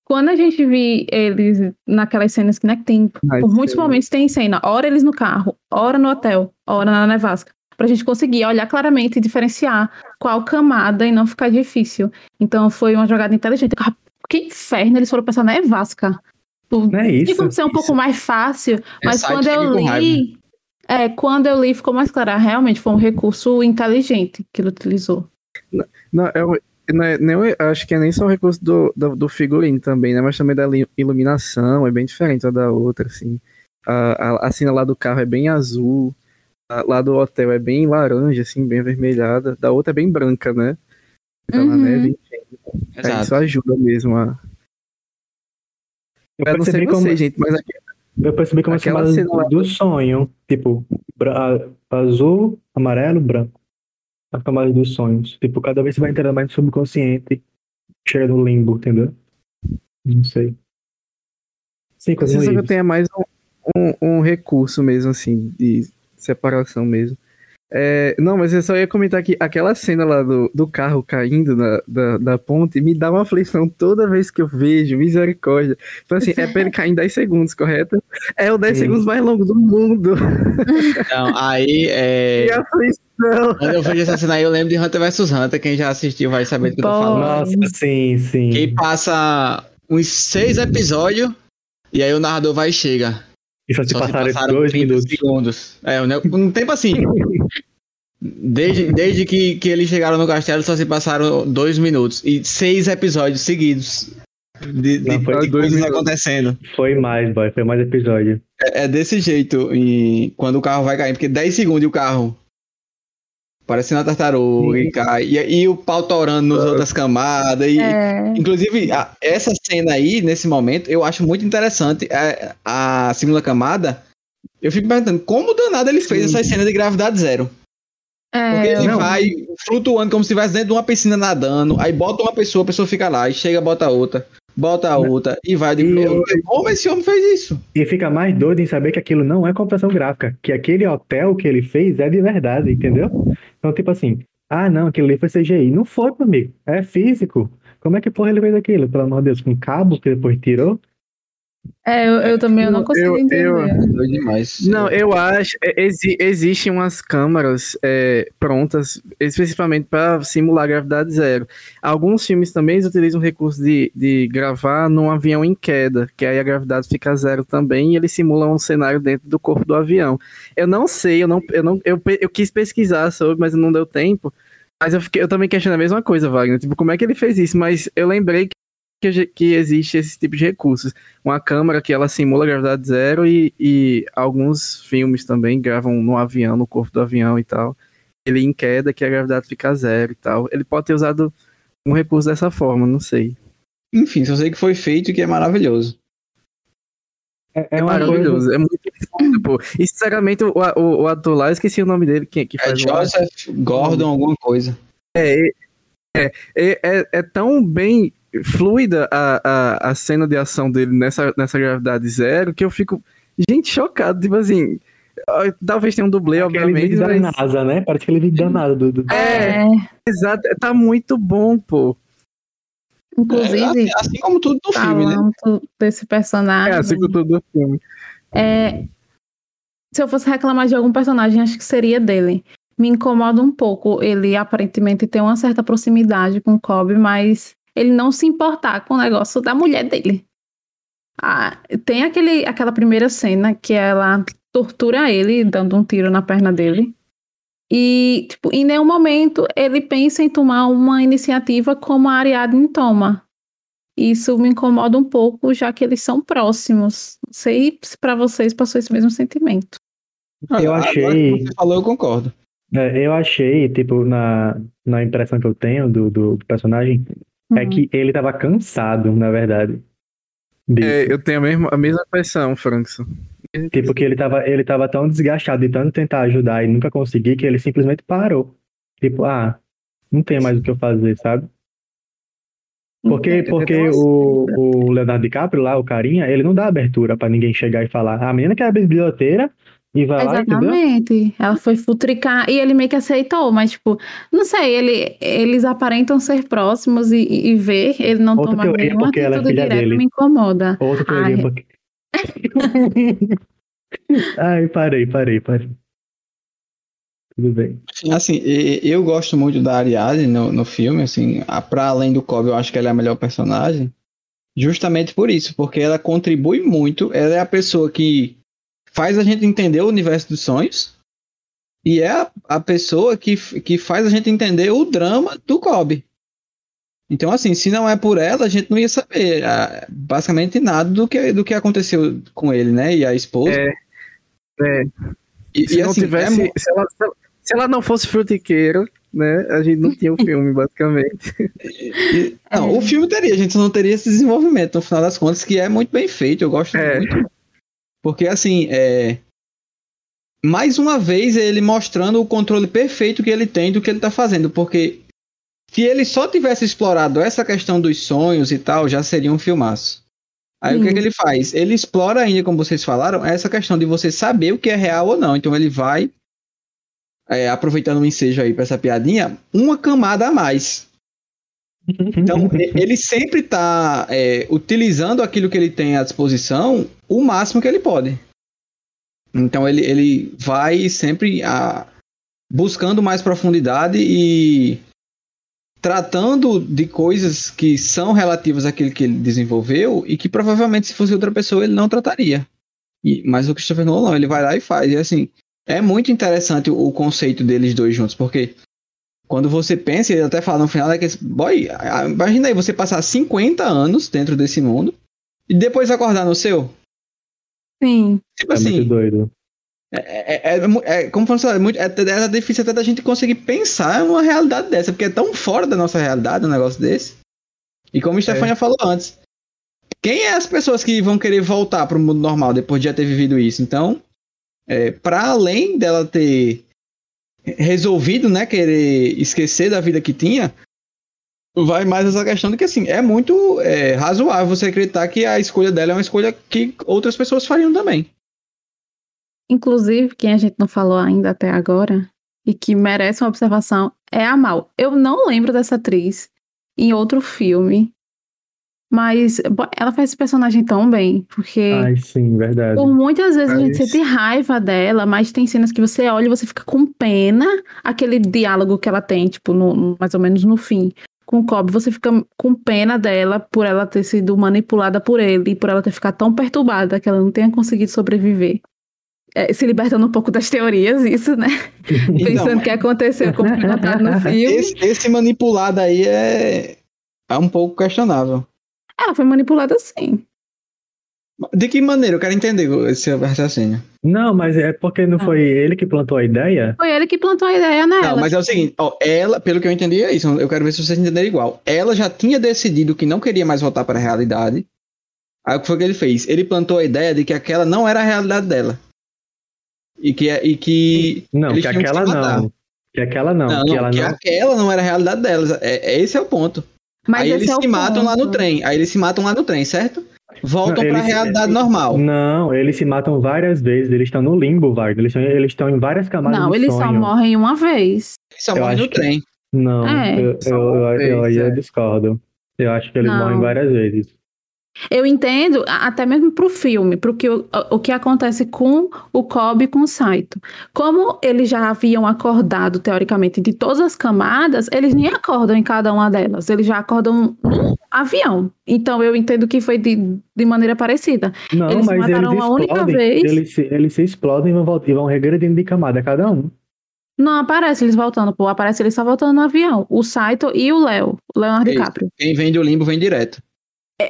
Speaker 3: quando a gente vi eles naquelas cenas que, né, que tem,
Speaker 4: Mas,
Speaker 3: por muitos momentos tem cena, hora eles no carro, hora no hotel, hora na nevasca, pra gente conseguir olhar claramente e diferenciar qual camada e não ficar difícil. Então foi uma jogada inteligente. Que inferno eles foram pensar na nevasca.
Speaker 2: Não é
Speaker 3: Tinha
Speaker 2: isso?
Speaker 3: como ser um pouco mais fácil, mas
Speaker 1: site
Speaker 3: quando eu li, é, quando eu li ficou mais claro, Ah, realmente foi um recurso inteligente que ele utilizou.
Speaker 4: Não, é, não é- nem, o- acho que é nem só o recurso do, do, do figurino também, né? Mas também da iluminação, é bem diferente uma da outra, assim. A, a, a cena lá do carro é bem azul, a, lá do hotel é bem laranja, assim, bem avermelhada. Da outra é bem branca, né? Tá na
Speaker 3: Uhum.
Speaker 4: neve.
Speaker 1: Exato.
Speaker 4: isso ajuda mesmo a.
Speaker 2: Eu
Speaker 4: Eu não sei
Speaker 2: como,
Speaker 4: vocês, gente, mas aqui,
Speaker 2: eu percebi como
Speaker 4: aquela
Speaker 2: chamada
Speaker 4: cena lá-
Speaker 2: do sonho. Tipo, bra- azul, amarelo, branco. As camadas dos sonhos. Tipo, cada vez você vai entrando mais no subconsciente. Chega no limbo, entendeu? Não sei. Sim,
Speaker 4: a
Speaker 2: coisa
Speaker 4: sensação que eu é mais um, um, um recurso mesmo, assim, de separação mesmo. É, não, mas eu só ia comentar que aquela cena lá do, do carro caindo na, da, da ponte me dá uma aflição toda vez que eu vejo, misericórdia. Então, assim, é pra ele cair em 10 segundos, correto? É o 10
Speaker 2: Sim.
Speaker 4: segundos mais longo do mundo.
Speaker 1: Então, aí, é,
Speaker 4: Que aflição!
Speaker 1: quando eu vejo essa cena aí, eu lembro de Hunter vs Hunter. Quem já assistiu vai saber do que eu tô falando.
Speaker 2: Nossa, sim, sim.
Speaker 1: Que passa uns seis episódios e aí o narrador vai e chega.
Speaker 2: E só se
Speaker 1: Só
Speaker 2: passaram,
Speaker 1: se passaram
Speaker 2: dois
Speaker 1: 30
Speaker 2: minutos.
Speaker 1: segundos. É, um um tempo assim. Desde, desde que, que eles chegaram no castelo, só se passaram dois minutos. E seis episódios seguidos. De, de,
Speaker 2: Não, foi
Speaker 1: de
Speaker 4: dois
Speaker 1: coisas
Speaker 4: minutos.
Speaker 1: acontecendo.
Speaker 2: Foi mais, boy. Foi mais episódio.
Speaker 1: É, é desse jeito. E quando o carro vai cair, porque 10 segundos e o carro. Parecendo uma tartaruga e cai. E, e o pau torando nas outras camadas. E,
Speaker 3: É,
Speaker 1: Inclusive, a- essa cena aí, nesse momento, eu acho muito interessante. É, A, segunda camada, eu fico perguntando como danado ele fez essa cena de gravidade zero. Porque
Speaker 3: é,
Speaker 1: ele
Speaker 2: não.
Speaker 1: vai flutuando como se estivesse dentro de uma piscina nadando, aí bota uma pessoa, a pessoa fica lá, e chega, bota outra, bota a outra, e vai. De...
Speaker 2: Eu-
Speaker 1: Como esse homem fez isso?
Speaker 2: E fica mais doido em saber que aquilo não é computação gráfica, que aquele hotel que ele fez é de verdade, entendeu? Então, tipo assim, ah, não, aquilo ali foi CGI. Não foi, meu amigo. É físico. Como é que porra ele fez aquilo? Pelo amor de Deus, com cabo que depois tirou?
Speaker 3: É, eu, eu também eu não
Speaker 4: Eu-
Speaker 3: consigo
Speaker 4: eu-
Speaker 3: entender.
Speaker 4: eu-
Speaker 1: Foi demais.
Speaker 4: Não, eu acho. é, exi existem umas câmaras é, prontas especificamente para simular gravidade zero. Alguns filmes também eles utilizam o recurso de, de gravar num avião em queda, que aí a gravidade fica zero também e eles simulam um cenário dentro do corpo do avião. Eu não sei, eu não, eu não, eu, eu quis pesquisar sobre, mas não deu tempo. Mas eu, fiquei, eu também questiono a mesma coisa, Wagner. Tipo, como é que ele fez isso? Mas eu lembrei que, que, que existe esse tipo de recursos uma câmera que ela simula gravidade zero e, e alguns filmes também gravam no avião, no corpo do avião e tal. Ele em queda que a gravidade fica zero e tal. Ele pode ter usado um recurso dessa forma, não sei.
Speaker 1: Enfim, só sei que foi feito e que é maravilhoso.
Speaker 2: É,
Speaker 4: É,
Speaker 2: é
Speaker 4: maravilhoso,
Speaker 2: coisa-
Speaker 4: é muito pô. E sinceramente, o, o, o ator lá, eu esqueci o nome dele, que, que
Speaker 1: É
Speaker 4: faz o
Speaker 1: Joseph Gordon, alguma coisa.
Speaker 4: É, é, é, é, é tão bem fluida a, a, a cena de ação dele nessa, nessa gravidade zero que eu fico, gente, chocado. Tipo assim, talvez tenha um dublê,
Speaker 2: aquele
Speaker 4: obviamente,
Speaker 2: vídeo da
Speaker 4: mas.
Speaker 2: NASA, né? Parece aquele vídeo da NASA. Do, do...
Speaker 4: É,
Speaker 3: É,
Speaker 4: exato, tá muito bom, pô.
Speaker 1: É,
Speaker 3: inclusive,
Speaker 1: assim, assim como tudo no filme, né?
Speaker 3: desse personagem.
Speaker 4: É assim que todo o filme.
Speaker 3: É, se eu fosse reclamar de algum personagem, acho que seria dele. Me incomoda um pouco ele aparentemente ter uma certa proximidade com o Kobe, mas ele não se importar com o negócio da mulher dele. Ah, tem aquele, aquela primeira cena que ela tortura ele, dando um tiro na perna dele. E, tipo, em nenhum momento ele pensa em tomar uma iniciativa como a Ariadne toma. Isso me incomoda um pouco, já que eles são próximos. Não sei se pra vocês passou esse mesmo sentimento.
Speaker 2: Eu
Speaker 1: Agora
Speaker 2: achei-
Speaker 1: que você falou, eu concordo.
Speaker 2: É, eu achei, tipo, na, na impressão que eu tenho do, do, do personagem, é
Speaker 3: Uhum.
Speaker 2: que ele tava cansado, na verdade. disso.
Speaker 4: É, eu tenho a mesma, a mesma impressão, Frankson.
Speaker 2: Tipo, que ele tava, ele tava tão desgastado de tanto tentar ajudar e nunca conseguir que ele simplesmente parou. Tipo, ah, não tem mais o que eu fazer, sabe? Porque, porque
Speaker 4: Então,
Speaker 2: o, o Leonardo DiCaprio lá, o carinha, ele não dá abertura pra ninguém chegar e falar. "Ah, A menina que é biblioteira e vai lá, entendeu?
Speaker 3: Exatamente. Ela foi futricar e ele meio que aceitou, mas, tipo, não sei, ele, eles aparentam ser próximos e, e, ver, ele não
Speaker 2: Outra
Speaker 3: toma
Speaker 2: teoria,
Speaker 3: nenhuma
Speaker 2: porque ela é
Speaker 3: atitude
Speaker 2: filha
Speaker 3: direta
Speaker 2: dele.
Speaker 3: me incomoda.
Speaker 2: Outra teoria,
Speaker 3: Ai.
Speaker 2: porque. Ai, parei, parei, parei. Tudo bem.
Speaker 1: Assim, eu gosto muito da Ariadne no, no filme, assim, a- pra além do Cobb, eu acho que ela é a melhor personagem, justamente por isso, porque ela contribui muito, ela é a pessoa que faz a gente entender o universo dos sonhos, e é a, a pessoa que, que faz a gente entender o drama do Cobb. Então, assim, se não é por ela, a gente não ia saber ah, basicamente nada do que, do que aconteceu com ele, né? E a esposa.
Speaker 4: É, é.
Speaker 1: E,
Speaker 4: Se
Speaker 1: e,
Speaker 4: não
Speaker 1: assim, é
Speaker 4: tivesse.
Speaker 1: mu-
Speaker 4: se, ela, se ela- não fosse frutiqueiro, né? A gente não tinha o filme, basicamente.
Speaker 1: E- não, o filme teria, a gente não teria esse desenvolvimento, no final das contas, que é muito bem feito, eu gosto
Speaker 4: É.
Speaker 1: muito. Porque, assim, é... mais uma vez ele mostrando o controle perfeito que ele tem do que ele tá fazendo, porque se ele só tivesse explorado essa questão dos sonhos e tal, já seria um filmaço. Aí o que, é que ele faz? Ele explora ainda, como vocês falaram, essa questão de você saber o que é real ou não. Então ele vai, é, aproveitando o ensejo aí pra essa piadinha, uma camada a mais. Então, ele sempre está utilizando aquilo que ele tem à disposição o máximo que ele pode. Então, ele, ele vai sempre ah, buscando mais profundidade e tratando de coisas que são relativas àquilo que ele desenvolveu e que provavelmente, se fosse outra pessoa, ele não trataria. E, mas o Christopher Nolan, não, ele vai lá e faz. E assim, é muito interessante o, o conceito deles dois juntos, porque quando você pensa, ele até fala no final, é que, boy, imagina aí você passar 50 anos dentro desse mundo e depois acordar no seu.
Speaker 3: Sim.
Speaker 1: Tipo
Speaker 2: É
Speaker 1: assim,
Speaker 2: muito doido.
Speaker 1: é, é, é mu- é- como falando, é, muito, é, é difícil até da gente conseguir pensar em uma realidade dessa, porque é tão fora da nossa realidade um negócio desse. E como a Stefania falou antes, quem é as pessoas que vão querer voltar para o mundo normal depois de já ter vivido isso? Então, é, para além dela ter resolvido, né, querer esquecer da vida que tinha, vai mais essa questão de que assim é muito é, razoável você acreditar que a escolha dela é uma escolha que outras pessoas fariam também.
Speaker 3: Inclusive, quem a gente não falou ainda até agora e que merece uma observação é a Mal. Eu não lembro dessa atriz em outro filme, mas ela faz esse personagem tão bem, porque
Speaker 2: Ai, sim, verdade.
Speaker 3: por muitas vezes a gente
Speaker 4: Mas-
Speaker 3: sente raiva dela, mas tem cenas que você olha e você fica com pena, aquele diálogo que ela tem, tipo, no- mais ou menos no fim. Com o Cobb, você fica com pena dela por ela ter sido manipulada por ele, por ela ter ficado tão perturbada que ela não tenha conseguido sobreviver. É, se libertando um pouco das teorias, isso, né? Pensando que aconteceu como foi contado no filme.
Speaker 1: Esse, esse manipulado aí é, é um pouco questionável.
Speaker 3: Ela foi manipulada sim.
Speaker 1: De que maneira? Eu quero entender esse raciocínio.
Speaker 2: Não, mas é porque não
Speaker 3: Ah.
Speaker 2: foi ele que plantou a ideia?
Speaker 3: Foi ele que plantou a ideia nela.
Speaker 1: Não, mas é o seguinte, ó, ela, pelo que eu entendi, é isso. Eu quero ver se vocês entenderam igual. Ela já tinha decidido que não queria mais voltar para a realidade. Aí o que foi que ele fez? Ele plantou a ideia de que aquela não era a realidade dela. E que, e que
Speaker 2: Não, que
Speaker 1: que
Speaker 2: aquela
Speaker 1: matar.
Speaker 2: não. Que aquela não.
Speaker 1: não,
Speaker 2: que
Speaker 1: não,
Speaker 2: ela
Speaker 1: que
Speaker 2: não.
Speaker 1: aquela não era a realidade delas. É, é- esse é o ponto.
Speaker 3: Mas
Speaker 1: aí eles
Speaker 3: é
Speaker 1: se matam lá no
Speaker 3: ponto.
Speaker 1: trem. Aí eles se matam lá no trem, certo? Voltam
Speaker 2: Não,
Speaker 1: para a
Speaker 2: eles-
Speaker 1: realidade normal.
Speaker 2: Não, eles se matam várias vezes. Eles estão no limbo, Vargas. Eles estão, eles estão em várias camadas
Speaker 3: Não, eles só
Speaker 2: sonho.
Speaker 3: morrem uma vez.
Speaker 1: Eles só
Speaker 2: Eu
Speaker 1: morrem no
Speaker 2: que-
Speaker 1: trem.
Speaker 2: Não,
Speaker 3: É.
Speaker 2: eu,
Speaker 4: Só
Speaker 2: eu, eu, eu, eu
Speaker 4: é.
Speaker 2: discordo. Eu acho que eles
Speaker 3: Não.
Speaker 2: morrem várias vezes.
Speaker 3: Eu entendo, até mesmo pro filme, porque o, o que acontece com o Cobb e com o Saito. Como eles já haviam acordado, teoricamente, de todas as camadas, eles nem acordam em cada uma delas, eles já acordam no avião. Então eu entendo que foi de, de maneira parecida.
Speaker 2: Não,
Speaker 3: Eles
Speaker 2: mas
Speaker 3: mataram
Speaker 2: eles
Speaker 3: uma única
Speaker 2: explodem.
Speaker 3: vez.
Speaker 2: Eles, se- eles se explodem e vão, voltar, e vão regredindo de camada cada um.
Speaker 3: Não aparece eles voltando, pô, aparece eles só voltando no avião. O Saito e o Léo, o Leonardo
Speaker 1: Isso.
Speaker 3: DiCaprio.
Speaker 1: Quem vem do limbo vem direto.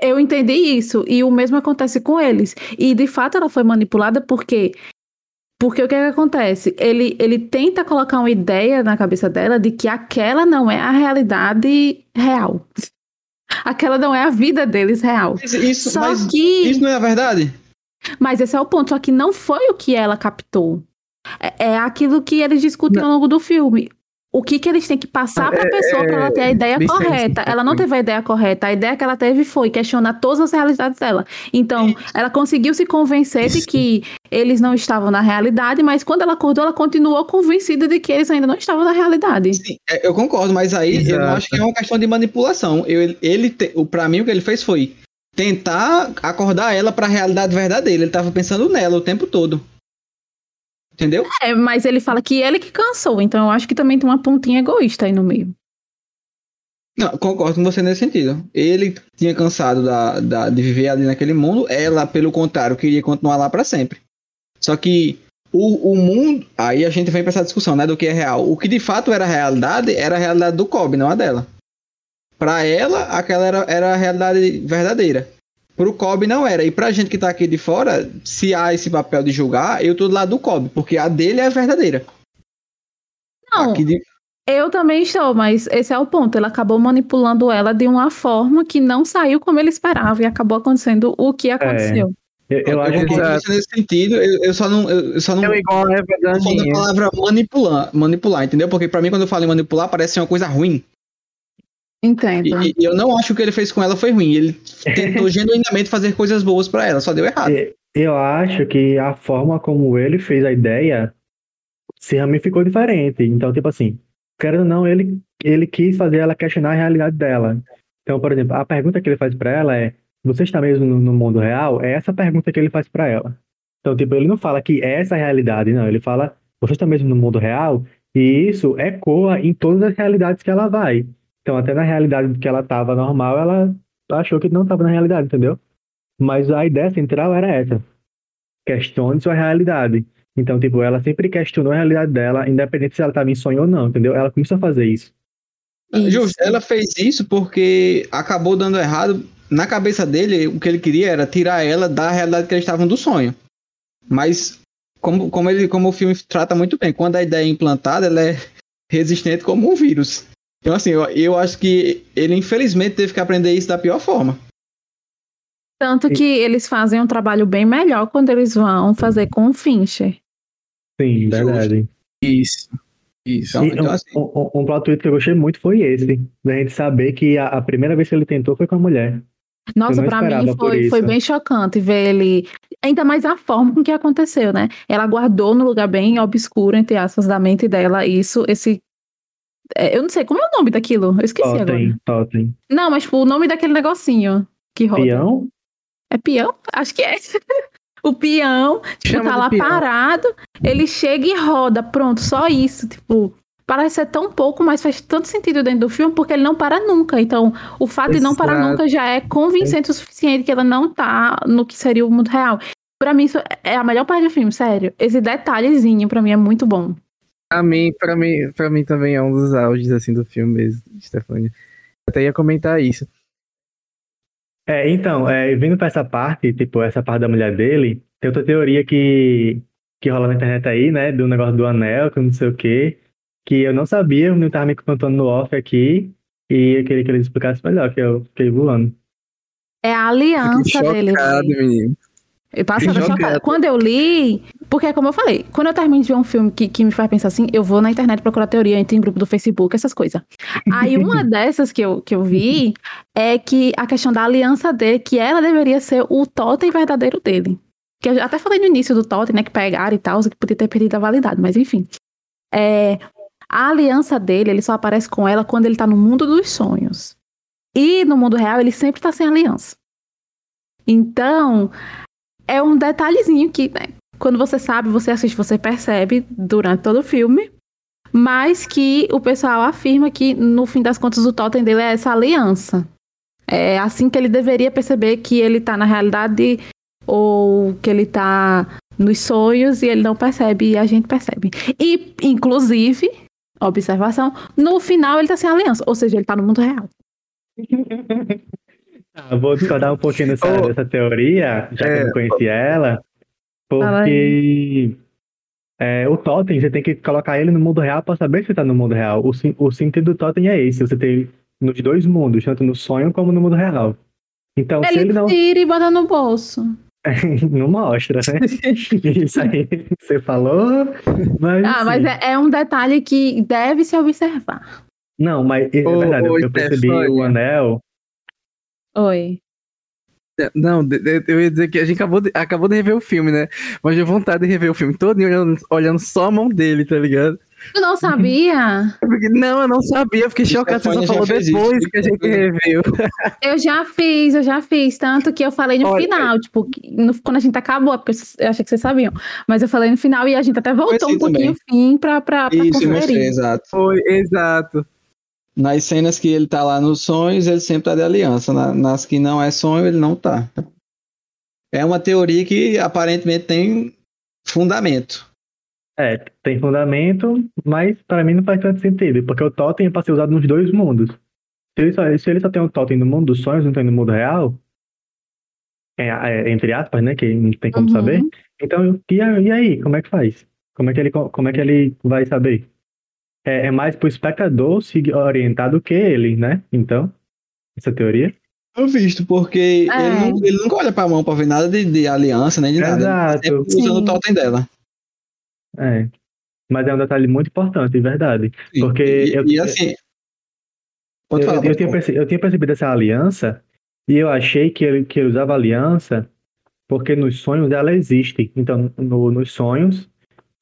Speaker 3: Eu entendi isso, e o mesmo acontece com eles. E de fato ela foi manipulada porque. Porque o que, é que acontece? Ele, ele tenta colocar uma ideia na cabeça dela de que aquela não é a realidade real. Aquela não é a vida deles real.
Speaker 1: Isso,
Speaker 3: Só
Speaker 1: mas
Speaker 3: que.
Speaker 1: isso não é a verdade?
Speaker 3: Mas esse é o ponto, só que não foi o que ela captou. É, é aquilo que eles discutem ao longo do filme. O que, que eles têm que passar para a
Speaker 4: É,
Speaker 3: pessoa para ela ter a ideia
Speaker 4: Vicente,
Speaker 3: correta. Ela não teve a ideia correta. A ideia que ela teve foi questionar todas as realidades dela. Então, ela conseguiu se convencer de
Speaker 4: Isso.
Speaker 3: que eles não estavam na realidade, mas quando ela acordou, ela continuou convencida de que eles ainda não estavam na realidade.
Speaker 1: Sim, é, eu concordo, mas aí eu não
Speaker 4: Exato.
Speaker 1: acho que é uma questão de manipulação. Eu, ele, pra mim, o que ele fez foi tentar acordar ela pra realidade verdadeira. Ele tava pensando nela o tempo todo. Entendeu?
Speaker 3: É, mas ele fala que ele que cansou, então eu acho que também tem uma pontinha egoísta aí no meio.
Speaker 1: Não, concordo com você nesse sentido. Ele tinha cansado da, da- de viver ali naquele mundo, ela, pelo contrário, queria continuar lá pra sempre. Só que o, o mundo. Aí a gente vem pra essa discussão, né? Do que é real. O que de fato era a realidade era a realidade do Kobe, não a dela. Pra ela, aquela era, era a realidade verdadeira. Pro Kobe não era. E pra gente que tá aqui de fora, se há esse papel de julgar, eu tô do lado do Kobe, porque a dele é a verdadeira.
Speaker 3: Não,
Speaker 1: Aqui de-
Speaker 3: eu também estou, mas esse é o ponto. Ele acabou manipulando ela de uma forma que não saiu como ele esperava e acabou acontecendo o que aconteceu.
Speaker 2: Eu, eu
Speaker 1: eu
Speaker 2: acho que
Speaker 1: nesse sentido, eu, eu só não. Eu, eu só não
Speaker 4: É igual a
Speaker 1: Eu palavra manipular, manipular, entendeu? Porque pra mim, quando eu falo em manipular, parece ser uma coisa ruim.
Speaker 3: Entendo.
Speaker 1: E, e eu não acho que o que ele fez com ela foi ruim. Ele tentou genuinamente fazer coisas boas pra ela, só deu errado.
Speaker 2: Eu acho que a forma como ele fez a ideia se ramificou diferente. Então, tipo assim, querendo ou não, ele, ele quis fazer ela questionar a realidade dela. Então, por exemplo, a pergunta que ele faz pra ela é: Você está mesmo no, no mundo real? É essa a pergunta que ele faz pra ela. Então, tipo, ele não fala que essa é a realidade, não. Ele fala: Você está mesmo no mundo real? E isso ecoa em todas as realidades que ela vai. Então, até na realidade que ela estava normal, ela achou que não estava na realidade, entendeu? Mas a ideia central era essa. Questione sua realidade. Então, tipo, ela sempre questionou a realidade dela, independente se ela estava em sonho ou não, entendeu? Ela começou a fazer isso.
Speaker 3: Isso.
Speaker 1: Justo, ela fez isso porque acabou dando errado. Na cabeça dele, o que ele queria era tirar ela da realidade que eles estavam do sonho. Mas, como, como, ele, como o filme trata muito bem, quando a ideia é implantada, ela é resistente como um vírus. Então, assim, eu, eu acho que ele, infelizmente, teve que aprender isso da pior forma.
Speaker 3: Tanto que eles fazem um trabalho bem melhor quando eles vão fazer com o Fincher.
Speaker 2: Sim, verdade.
Speaker 4: Isso. Isso.
Speaker 1: Então,
Speaker 2: E
Speaker 1: então,
Speaker 2: um,
Speaker 1: assim,
Speaker 2: um, um plot twist que eu gostei muito foi esse. Da gente saber que a, a primeira vez que ele tentou foi com a mulher.
Speaker 3: Nossa, pra mim foi, foi bem chocante ver ele. Ainda mais a forma com que aconteceu, né? Ela guardou no lugar bem obscuro, entre aspas, da mente dela, isso, esse. É, Eu não sei, como é o nome daquilo? Eu esqueci agora.
Speaker 2: Totem, totem.
Speaker 3: Não, mas tipo, o nome daquele negocinho que roda.
Speaker 2: Peão?
Speaker 3: É peão? Acho que é. o peão, tipo,
Speaker 4: Chama
Speaker 3: tá lá
Speaker 4: peão.
Speaker 3: parado, ele chega e roda, pronto, só isso, tipo. Parece ser tão pouco, mas faz tanto sentido dentro do filme porque ele não para nunca. Então, o fato de não parar
Speaker 4: Exato.
Speaker 3: nunca já é convincente o suficiente que ela não tá no que seria o mundo real. Pra mim, isso é a melhor parte do filme, sério. Esse detalhezinho, pra mim, é muito bom.
Speaker 4: Pra mim, pra mim, pra mim também é um dos áudios assim do filme mesmo, Stefania. Até ia comentar isso.
Speaker 2: É, então, é, vindo pra essa parte, tipo, essa parte da mulher dele, tem outra teoria que, que rola na internet aí, né? Do negócio do anel, que não sei o quê, que eu não sabia, não tava me contando no off aqui, e eu queria que ele explicasse melhor, que eu fiquei voando.
Speaker 3: É a aliança dele.
Speaker 4: chocado,
Speaker 3: velho.
Speaker 4: menino.
Speaker 3: Eu
Speaker 4: Fiquei
Speaker 3: chocada.
Speaker 4: chocado.
Speaker 3: Quando eu li, porque como eu falei, quando eu termino de ver um filme que, que me faz pensar assim, eu vou na internet procurar teoria, entro em grupo do Facebook, essas coisas. Aí uma dessas que eu, que eu vi é que a questão da aliança dele, que ela deveria ser o totem verdadeiro dele. Que eu até falei no início do totem, né, que pegaram e tal, que podia ter perdido a validade, mas enfim. É, a aliança dele, ele só aparece com ela quando ele tá no mundo dos sonhos. E no mundo real, ele sempre tá sem aliança. Então, é um detalhezinho que, né, quando você sabe, você assiste, você percebe durante todo o filme, mas que o pessoal afirma que, no fim das contas, o totem dele é essa aliança. É assim que ele deveria perceber que ele tá na realidade ou que ele tá nos sonhos e ele não percebe e a gente percebe. E, inclusive, observação, no final ele tá sem aliança, ou seja, ele tá no mundo real.
Speaker 2: Ah, vou discordar um pouquinho dessa,
Speaker 4: Oh,
Speaker 2: dessa teoria, já que eu
Speaker 4: é,
Speaker 2: não conhecia ela, porque é, o totem, você tem que colocar ele no mundo real para saber se tá no mundo real. O, o sentido do totem é esse, você tem nos dois mundos, tanto no sonho como no mundo real. Então, se
Speaker 3: Ele
Speaker 2: ele não
Speaker 3: tira e bota no bolso.
Speaker 2: Não mostra, né? Isso aí você falou, mas.
Speaker 3: Ah, mas
Speaker 2: sim.
Speaker 3: é, é um detalhe que deve se observar.
Speaker 2: Não, mas é verdade,
Speaker 4: ô,
Speaker 2: eu percebi o anel.
Speaker 3: Oi.
Speaker 4: Não, de- de- eu ia dizer que a gente acabou de, acabou de rever o filme, né? Mas deu vontade de rever o filme todo olhando, olhando só a mão dele, tá ligado?
Speaker 3: Tu não sabia?
Speaker 4: Não, eu não sabia, eu fiquei chocado. Você só falou depois
Speaker 1: isso.
Speaker 4: que a gente reveu.
Speaker 3: Eu já fiz, eu já fiz. Tanto que eu falei no
Speaker 4: Olha,
Speaker 3: final, tipo, que no- quando a gente acabou, porque eu achei que vocês sabiam. Mas eu falei no final e a gente até voltou
Speaker 1: assim
Speaker 3: um pouquinho
Speaker 1: também.
Speaker 3: fim pra, pra, pra
Speaker 1: Isso, eu mostrei,
Speaker 3: conferir.
Speaker 1: exato.
Speaker 4: Foi, exato.
Speaker 1: Nas cenas que ele tá lá nos sonhos, ele sempre tá de aliança. Na- nas que não é sonho, ele não tá. É uma teoria que aparentemente tem fundamento.
Speaker 2: É, tem fundamento, mas para mim não faz tanto sentido, porque o totem é pra ser usado nos dois mundos. Se ele só, se ele só tem um totem no mundo dos sonhos, não tem no mundo real, é, é, entre aspas, né, que não tem como
Speaker 3: Uhum.
Speaker 2: saber, então, e, e aí, como é que faz? Como é que ele, co- como é que ele vai saber? É, é mais pro espectador se orientar do que ele, né? Então, essa teoria.
Speaker 1: Eu visto, porque
Speaker 3: É.
Speaker 1: ele, não- ele nunca olha pra mão pra ver nada de, de aliança, nem de nada. Ele tá
Speaker 2: Exato.
Speaker 1: usando
Speaker 3: Sim.
Speaker 1: o totem dela.
Speaker 2: É. Mas é um detalhe muito importante, de verdade.
Speaker 1: Sim.
Speaker 2: Porque
Speaker 1: e,
Speaker 2: eu-
Speaker 1: e assim. Pode
Speaker 2: eu,
Speaker 1: falar,
Speaker 2: eu
Speaker 1: pode
Speaker 2: tinha
Speaker 1: falar.
Speaker 2: perce- eu tinha percebido essa aliança e eu achei que ele, que ele usava aliança porque nos sonhos ela existe. Então, no- nos sonhos,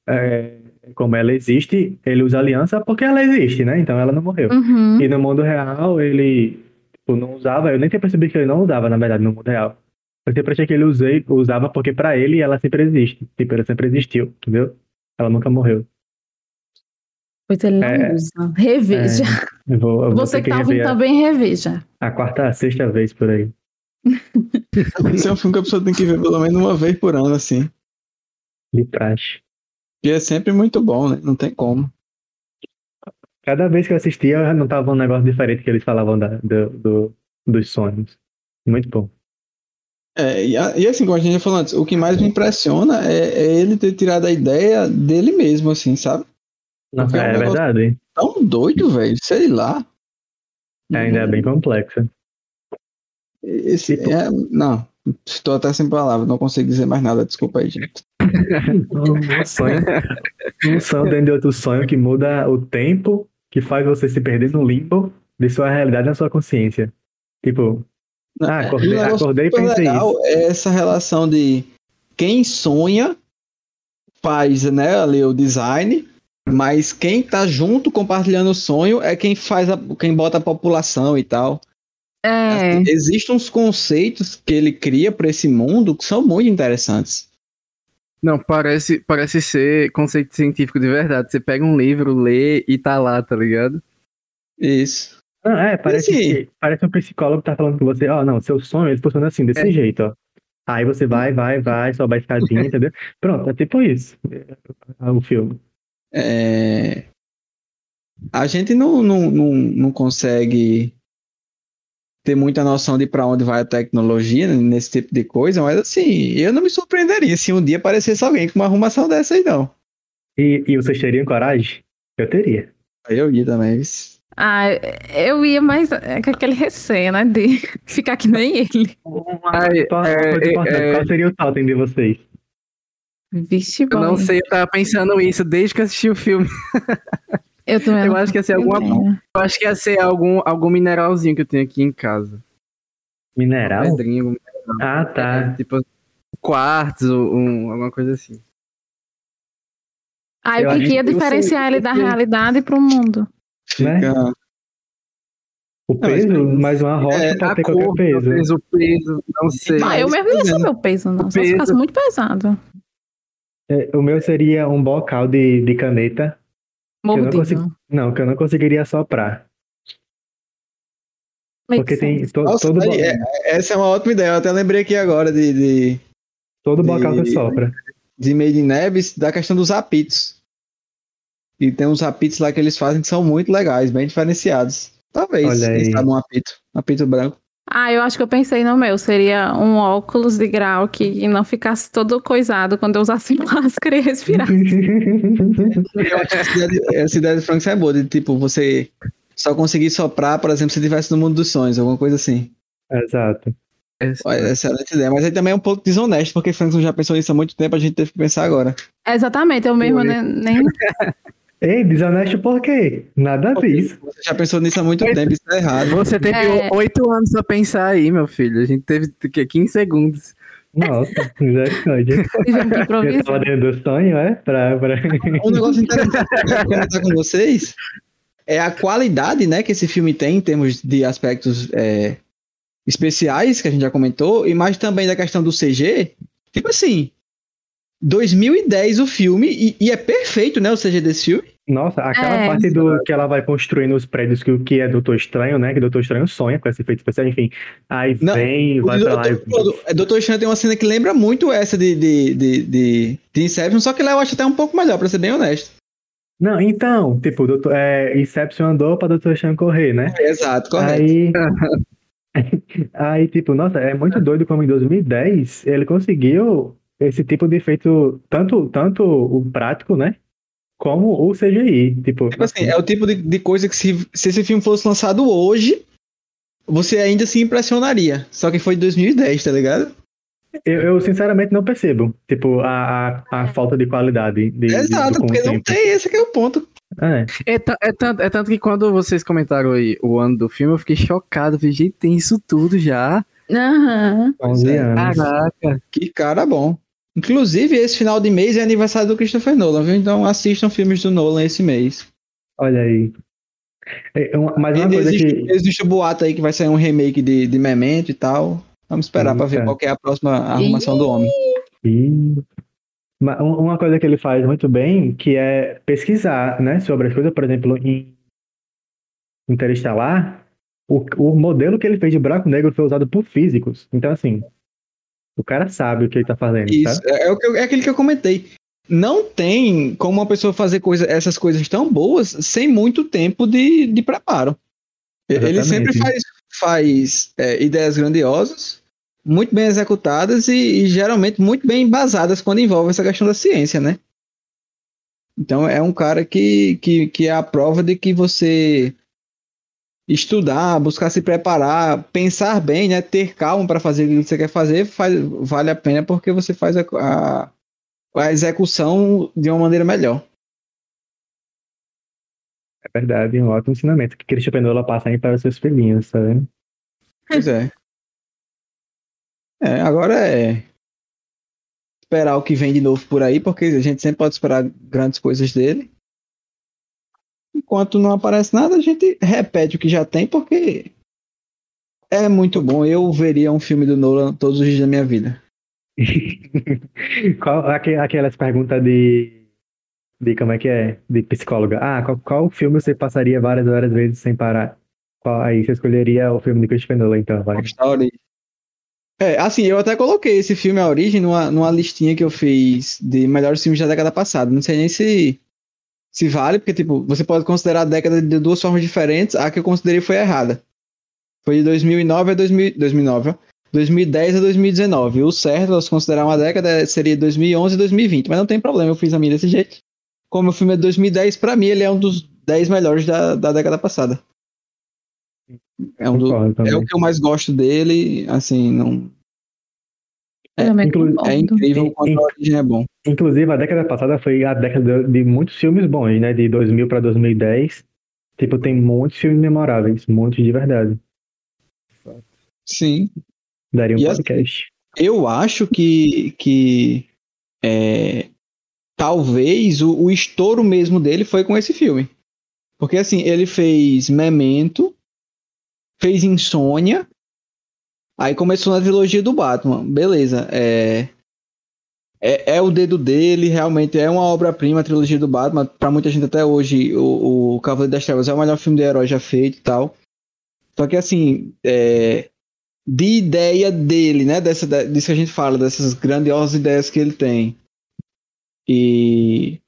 Speaker 2: é, como ela existe, ele usa aliança porque ela existe, né? Então ela não morreu.
Speaker 3: Uhum.
Speaker 2: E no mundo real, ele tipo, não usava, eu nem tinha percebido que ele não usava, na verdade, no mundo real. Eu sempre achei que ele usei, usava porque pra ele ela sempre existe. Tipo, ela sempre existiu, entendeu? Ela nunca morreu.
Speaker 3: Pois ele não
Speaker 2: É.
Speaker 3: usa. Reveja.
Speaker 2: Eu vou, eu
Speaker 3: Você que tá ouvindo também, reveja.
Speaker 2: a quarta, a sexta vez por aí.
Speaker 1: Esse é um filme que a pessoa tem que ver pelo menos uma vez por ano, assim.
Speaker 2: De praxe.
Speaker 1: E é sempre muito bom, né? Não tem como.
Speaker 2: Cada vez que eu assistia, eu notava um negócio diferente que eles falavam da, do, do- dos sonhos. Muito bom.
Speaker 1: É, e, e assim, como a gente já falou antes, o que mais me impressiona é, é ele ter tirado a ideia dele mesmo, assim, sabe?
Speaker 2: Nossa,
Speaker 1: é um
Speaker 2: é
Speaker 1: negócio-
Speaker 2: verdade.
Speaker 1: Tão doido, velho. Sei lá.
Speaker 2: Ainda é bem complexa.
Speaker 1: Esse,
Speaker 2: Tipo-
Speaker 1: é, não, estou até sem palavras, não consigo dizer mais nada, desculpa aí, gente.
Speaker 2: Um sonho, um sonho dentro de outro sonho que muda o tempo, que faz você se perder no limbo de sua realidade na sua consciência. Tipo, ah, acordei,
Speaker 1: E um negócio
Speaker 2: acordei e pensei
Speaker 1: legal
Speaker 2: isso.
Speaker 1: é essa relação de quem sonha faz né, ali o design, mas quem tá junto compartilhando o sonho é quem faz a, quem bota a população e tal.
Speaker 3: É.
Speaker 1: Assim, Existem uns conceitos que ele cria para esse mundo que são muito interessantes.
Speaker 4: Não, parece, parece ser conceito científico de verdade. Você pega um livro, lê e tá lá, tá ligado?
Speaker 1: Isso.
Speaker 2: Não, é, parece,
Speaker 1: assim-
Speaker 2: que, parece um psicológo que tá falando com você, ó, não, seu sonho, ele funciona assim, desse
Speaker 4: É.
Speaker 2: jeito, ó. Aí você vai, vai, vai, sobe a escadinha, entendeu? Pronto, é tipo isso. É o filme.
Speaker 1: É, A gente não, não, não, não consegue ter muita noção de para onde vai a tecnologia nesse tipo de coisa, mas assim, eu não me surpreenderia se um dia aparecesse alguém com uma arrumação dessa aí, não.
Speaker 2: E, e vocês teriam coragem? Eu teria.
Speaker 1: Eu ia também.
Speaker 3: Ah, eu ia mais é, com aquele receio, né? De ficar que nem ele.
Speaker 4: Ai,
Speaker 2: Uma
Speaker 4: é, é,
Speaker 2: importante,
Speaker 4: é.
Speaker 2: qual seria o totem de vocês?
Speaker 3: Vixe,
Speaker 4: Eu não sei, eu tava pensando isso desde que eu assisti o filme.
Speaker 3: Eu também
Speaker 4: Eu
Speaker 3: não
Speaker 4: acho que ia ser alguma-. Eu acho que ia ser algum, algum mineralzinho que eu tenho aqui em casa.
Speaker 2: Mineral?
Speaker 4: Pedrinha, algum
Speaker 2: Ah, tá.
Speaker 4: É, tipo, quartzo, um, alguma coisa assim.
Speaker 3: Aí
Speaker 2: Eu
Speaker 3: o que, que ia diferenciar ele da realidade pro mundo?
Speaker 2: Né?
Speaker 1: Fica-
Speaker 2: O
Speaker 1: mas-
Speaker 2: peso, mais uma rocha
Speaker 1: É,
Speaker 2: pode
Speaker 4: A
Speaker 2: ter
Speaker 4: cor,
Speaker 2: qualquer peso.
Speaker 4: o peso, não sei.
Speaker 3: Ah, eu mesmo não
Speaker 1: tô
Speaker 3: meu peso, não. Só se
Speaker 4: Peso.
Speaker 3: ficasse muito pesado.
Speaker 2: É, o meu seria um bocal de, de caneta. Eu não consigo- Não, que eu não conseguiria soprar.
Speaker 3: Make
Speaker 2: Porque tem
Speaker 3: sense.
Speaker 2: to-
Speaker 1: Nossa,
Speaker 2: todo,
Speaker 1: aí, é- essa é uma ótima ideia. Eu até lembrei aqui agora de, de,
Speaker 2: todo bocal
Speaker 1: de-
Speaker 2: que sopra.
Speaker 1: de Made in Neves da questão dos apitos. E tem uns apitos lá que eles fazem que são muito legais, bem diferenciados. Talvez,
Speaker 2: Olha
Speaker 1: quem
Speaker 2: aí.
Speaker 1: sabe um apito. Um apito branco.
Speaker 3: Ah, eu acho que eu pensei no meu. Seria um óculos de grau que não ficasse todo coisado quando eu usasse máscara e respirasse.
Speaker 1: Eu acho que essa ideia de, Frank é boa, de tipo, você só conseguir soprar, por exemplo, se estivesse no mundo dos sonhos, alguma coisa assim.
Speaker 2: Exato.
Speaker 1: Olha, excelente ideia. Mas aí também é um pouco desonesto, porque Frankson já pensou nisso há muito tempo, a gente teve que pensar agora.
Speaker 3: Exatamente, eu mesmo nem-
Speaker 2: Ei, desonesto por quê? Nada disso.
Speaker 1: Você já pensou nisso há muito tempo, isso é errado.
Speaker 4: Você teve
Speaker 3: É.
Speaker 4: oito anos pra pensar aí, meu filho. A gente teve o quê? 15 segundos.
Speaker 2: Nossa, misericórdia. Eu tava dentro do sonho, é? Pra, pra...
Speaker 1: Um negócio interessante que eu quero comentar com vocês é a qualidade né, que esse filme tem em termos de aspectos é, especiais, que a gente já comentou, e mais também da questão do CG. Tipo assim, 2010 o filme, e, e é perfeito, né, o CG desse filme.
Speaker 2: Nossa, aquela
Speaker 3: É.
Speaker 2: parte do que ela vai construindo os prédios que, o que é Doutor Estranho, né? Que Doutor Estranho sonha com esse efeito especial, enfim. Aí
Speaker 1: Não,
Speaker 2: vem, vai pra lá
Speaker 1: Doutor,
Speaker 2: e.
Speaker 1: Doutor- é, Doutor Estranho tem uma cena que lembra muito essa de, de, de, de, de Inception, só que lá eu acho até um pouco melhor, pra ser bem honesto.
Speaker 2: Não, então, tipo, doutor, é, Inception andou pra Doutor Estranho correr, né?
Speaker 1: Exato, correto.
Speaker 2: Aí. aí, tipo, nossa, é muito doido como em 2010 ele conseguiu esse tipo de efeito, tanto, tanto o prático, né? Como o CGI. Tipo,
Speaker 1: Tipo assim, é o tipo de, de coisa que se, se esse filme fosse lançado hoje, você ainda se impressionaria. Só que foi de 2010, tá ligado?
Speaker 2: eu, eu sinceramente não percebo, tipo, a, a, a falta de qualidade. De, de-
Speaker 1: Exato,
Speaker 2: do
Speaker 1: porque não tem, esse que é o ponto.
Speaker 2: É.
Speaker 4: É, é tanto, é tanto que quando vocês comentaram aí o ano do filme, eu fiquei chocado. Falei, gente, tem isso tudo já.
Speaker 3: Aham.
Speaker 2: 11
Speaker 1: é.
Speaker 2: anos.
Speaker 4: Caraca.
Speaker 1: Que cara bom. Inclusive, esse final de mês é aniversário do Christopher Nolan, viu? Então assistam filmes do Nolan esse mês.
Speaker 2: Olha aí. É, uma- mas uma coisa
Speaker 1: existe,
Speaker 2: que.
Speaker 1: existe o boato aí que vai sair um remake de, de Memento e tal. Vamos esperar pra ver qual é a próxima arrumação do homem.
Speaker 2: Um- Uma coisa que ele faz muito bem, que é pesquisar, né, sobre as coisas, por exemplo, em Interestelar, o, o modelo que ele fez de buraco negro foi usado por físicos. Então, assim, o cara sabe o que ele tá fazendo,
Speaker 1: Isso,
Speaker 2: sabe?
Speaker 1: é, é o que eu- é aquele que eu comentei. Não tem como uma pessoa fazer coisa, essas coisas tão boas sem muito tempo de, de preparo. Ele sempre
Speaker 2: Exatamente.
Speaker 1: faz, faz é, ideias grandiosas, muito bem executadas e, e geralmente muito bem embasadas quando envolve essa questão da ciência, né? Então é um cara que, que, que é a prova de que você estudar, buscar se preparar, pensar bem, né? Ter calma para fazer o que você quer fazer, faz, vale a pena porque você faz a, a, a execução de uma maneira melhor.
Speaker 2: É verdade, um ótimo ensinamento que Christopher Nolan passa aí para os seus filhinhos, tá vendo?
Speaker 1: Pois é. É, agora é esperar o que vem de novo por aí, porque a gente sempre pode esperar grandes coisas dele. Enquanto não aparece nada, a gente repete o que já tem, porque é muito bom. Eu veria um filme do Nolan todos os dias da minha vida.
Speaker 2: Qual, aque- aquelas perguntas de, de como é que é? De psicóloga. Ah, qual, qual filme você passaria várias, várias vezes sem parar? Qual, aí você escolheria o filme de Christopher Nolan, então, vai.
Speaker 1: A origem. É, assim, eu até coloquei esse filme A Origem numa, numa listinha que eu fiz de melhores filmes da década passada. Não sei nem se, se vale, porque, tipo, você pode considerar a década de duas formas diferentes. A que eu considerei foi errada. Foi de 2009 a 2000, 2009, ó. 2010 a 2019. O certo, se considerar uma década, seria 2011 a 2020. Mas não tem problema, eu fiz a minha desse jeito. Como o filme é de 2010, pra mim ele é um dos 10 melhores da, da década passada. É um do, é o que eu mais gosto dele, assim, não. É. É incrível quanto a origem é bom.
Speaker 2: Inclusive, a década passada foi a década de muitos filmes bons, né? De 2000 para 2010. Tipo, tem muitos filmes memoráveis, muitos de verdade.
Speaker 1: Sim.
Speaker 2: Daria um
Speaker 1: E assim,
Speaker 2: podcast.
Speaker 1: Eu acho que, que é, talvez o, o estouro mesmo dele foi com esse filme. Porque assim, ele fez Memento, fez Insônia, aí começou na trilogia do Batman. Beleza, é, é, é o dedo dele, realmente é uma obra-prima a trilogia do Batman. Pra muita gente até hoje, o, o Cavaleiro das Trevas é o melhor filme de herói já feito e tal. Só que assim, é, de ideia dele, né? Dessa, disso que a gente fala, dessas grandiosas ideias que ele tem. E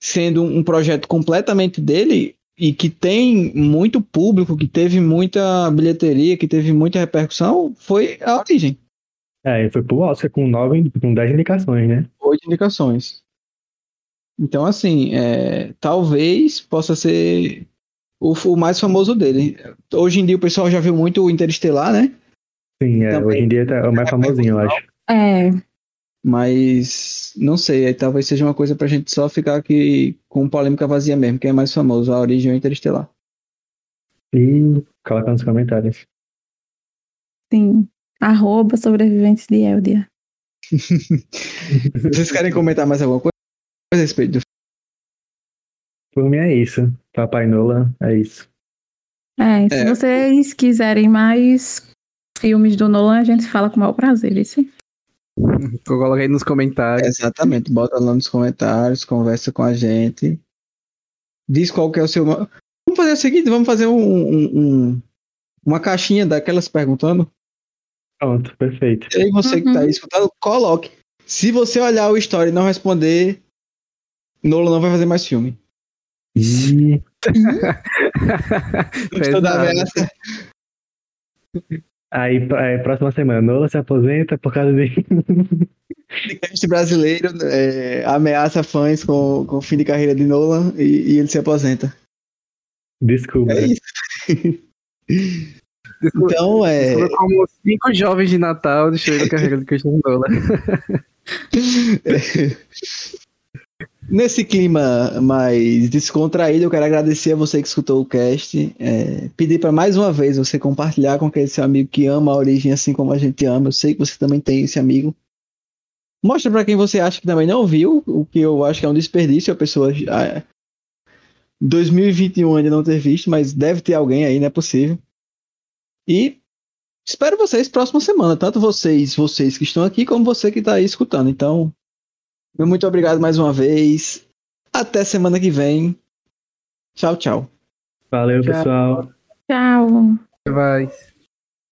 Speaker 1: sendo um projeto completamente dele e que tem muito público, que teve muita bilheteria, que teve muita repercussão, foi a origem.
Speaker 2: É, ele foi pro Oscar com, nove, com 10 indicações, né?
Speaker 1: Oito indicações. Então, assim, é, talvez possa ser o, o mais famoso dele. Hoje em dia o pessoal já viu muito o Interestelar, né?
Speaker 2: Sim, é,
Speaker 1: Também.
Speaker 2: hoje em dia tá- é o mais famosinho, eu acho.
Speaker 3: É,
Speaker 1: Mas não sei, aí talvez seja uma coisa pra gente só ficar aqui com polêmica vazia mesmo, quem é mais famoso, a origem ou Interestelar.
Speaker 2: E coloca nos comentários.
Speaker 3: sim. Arroba sobreviventes de Eldia.
Speaker 1: Vocês querem comentar mais alguma coisa a respeito do
Speaker 2: Por mim é isso. Papai Nolan, é isso.
Speaker 3: É, se
Speaker 1: É.
Speaker 3: vocês quiserem mais filmes do Nolan, a gente fala com o maior prazer, isso.
Speaker 4: Coloca aí nos comentários.
Speaker 1: Exatamente, bota lá nos comentários, conversa com a gente. Diz qual que é o seu. Vamos fazer o seguinte, vamos fazer um, um- um- uma caixinha daquelas perguntando.
Speaker 2: Pronto, perfeito.
Speaker 1: E aí você que tá aí
Speaker 3: Uhum.
Speaker 1: escutando, coloque. Se você olhar o story e não responder, Nolan não vai fazer mais filme. Gostou da
Speaker 4: Pesado.
Speaker 1: ameaça?
Speaker 2: aí, é, próxima semana, Nolan se aposenta por causa de.
Speaker 1: podcast brasileiro é, ameaça fãs com, com o fim de carreira de Nolan e, e ele se aposenta.
Speaker 2: Desculpa.
Speaker 1: É isso. Então, é.
Speaker 4: como cinco jovens de Natal destruíram a carreira do Christian Nolan.
Speaker 1: Nesse clima mais descontraído, eu quero agradecer a você que escutou o cast. é, pedir para mais uma vez você compartilhar com aquele seu amigo que ama a origem assim como a gente ama. Eu sei que você também tem esse amigo. Mostra para quem você acha que também não viu, o que eu acho que é um desperdício a pessoa. ah, 2021 ainda não ter visto, mas deve ter alguém aí, não é possível. E espero vocês próxima semana, tanto vocês, vocês que estão aqui, como você que está aí escutando. Então, meu muito obrigado mais uma vez. Até semana que vem. Tchau, tchau.
Speaker 2: Valeu,
Speaker 4: Tchau.
Speaker 2: pessoal.
Speaker 3: Tchau.
Speaker 4: Vai.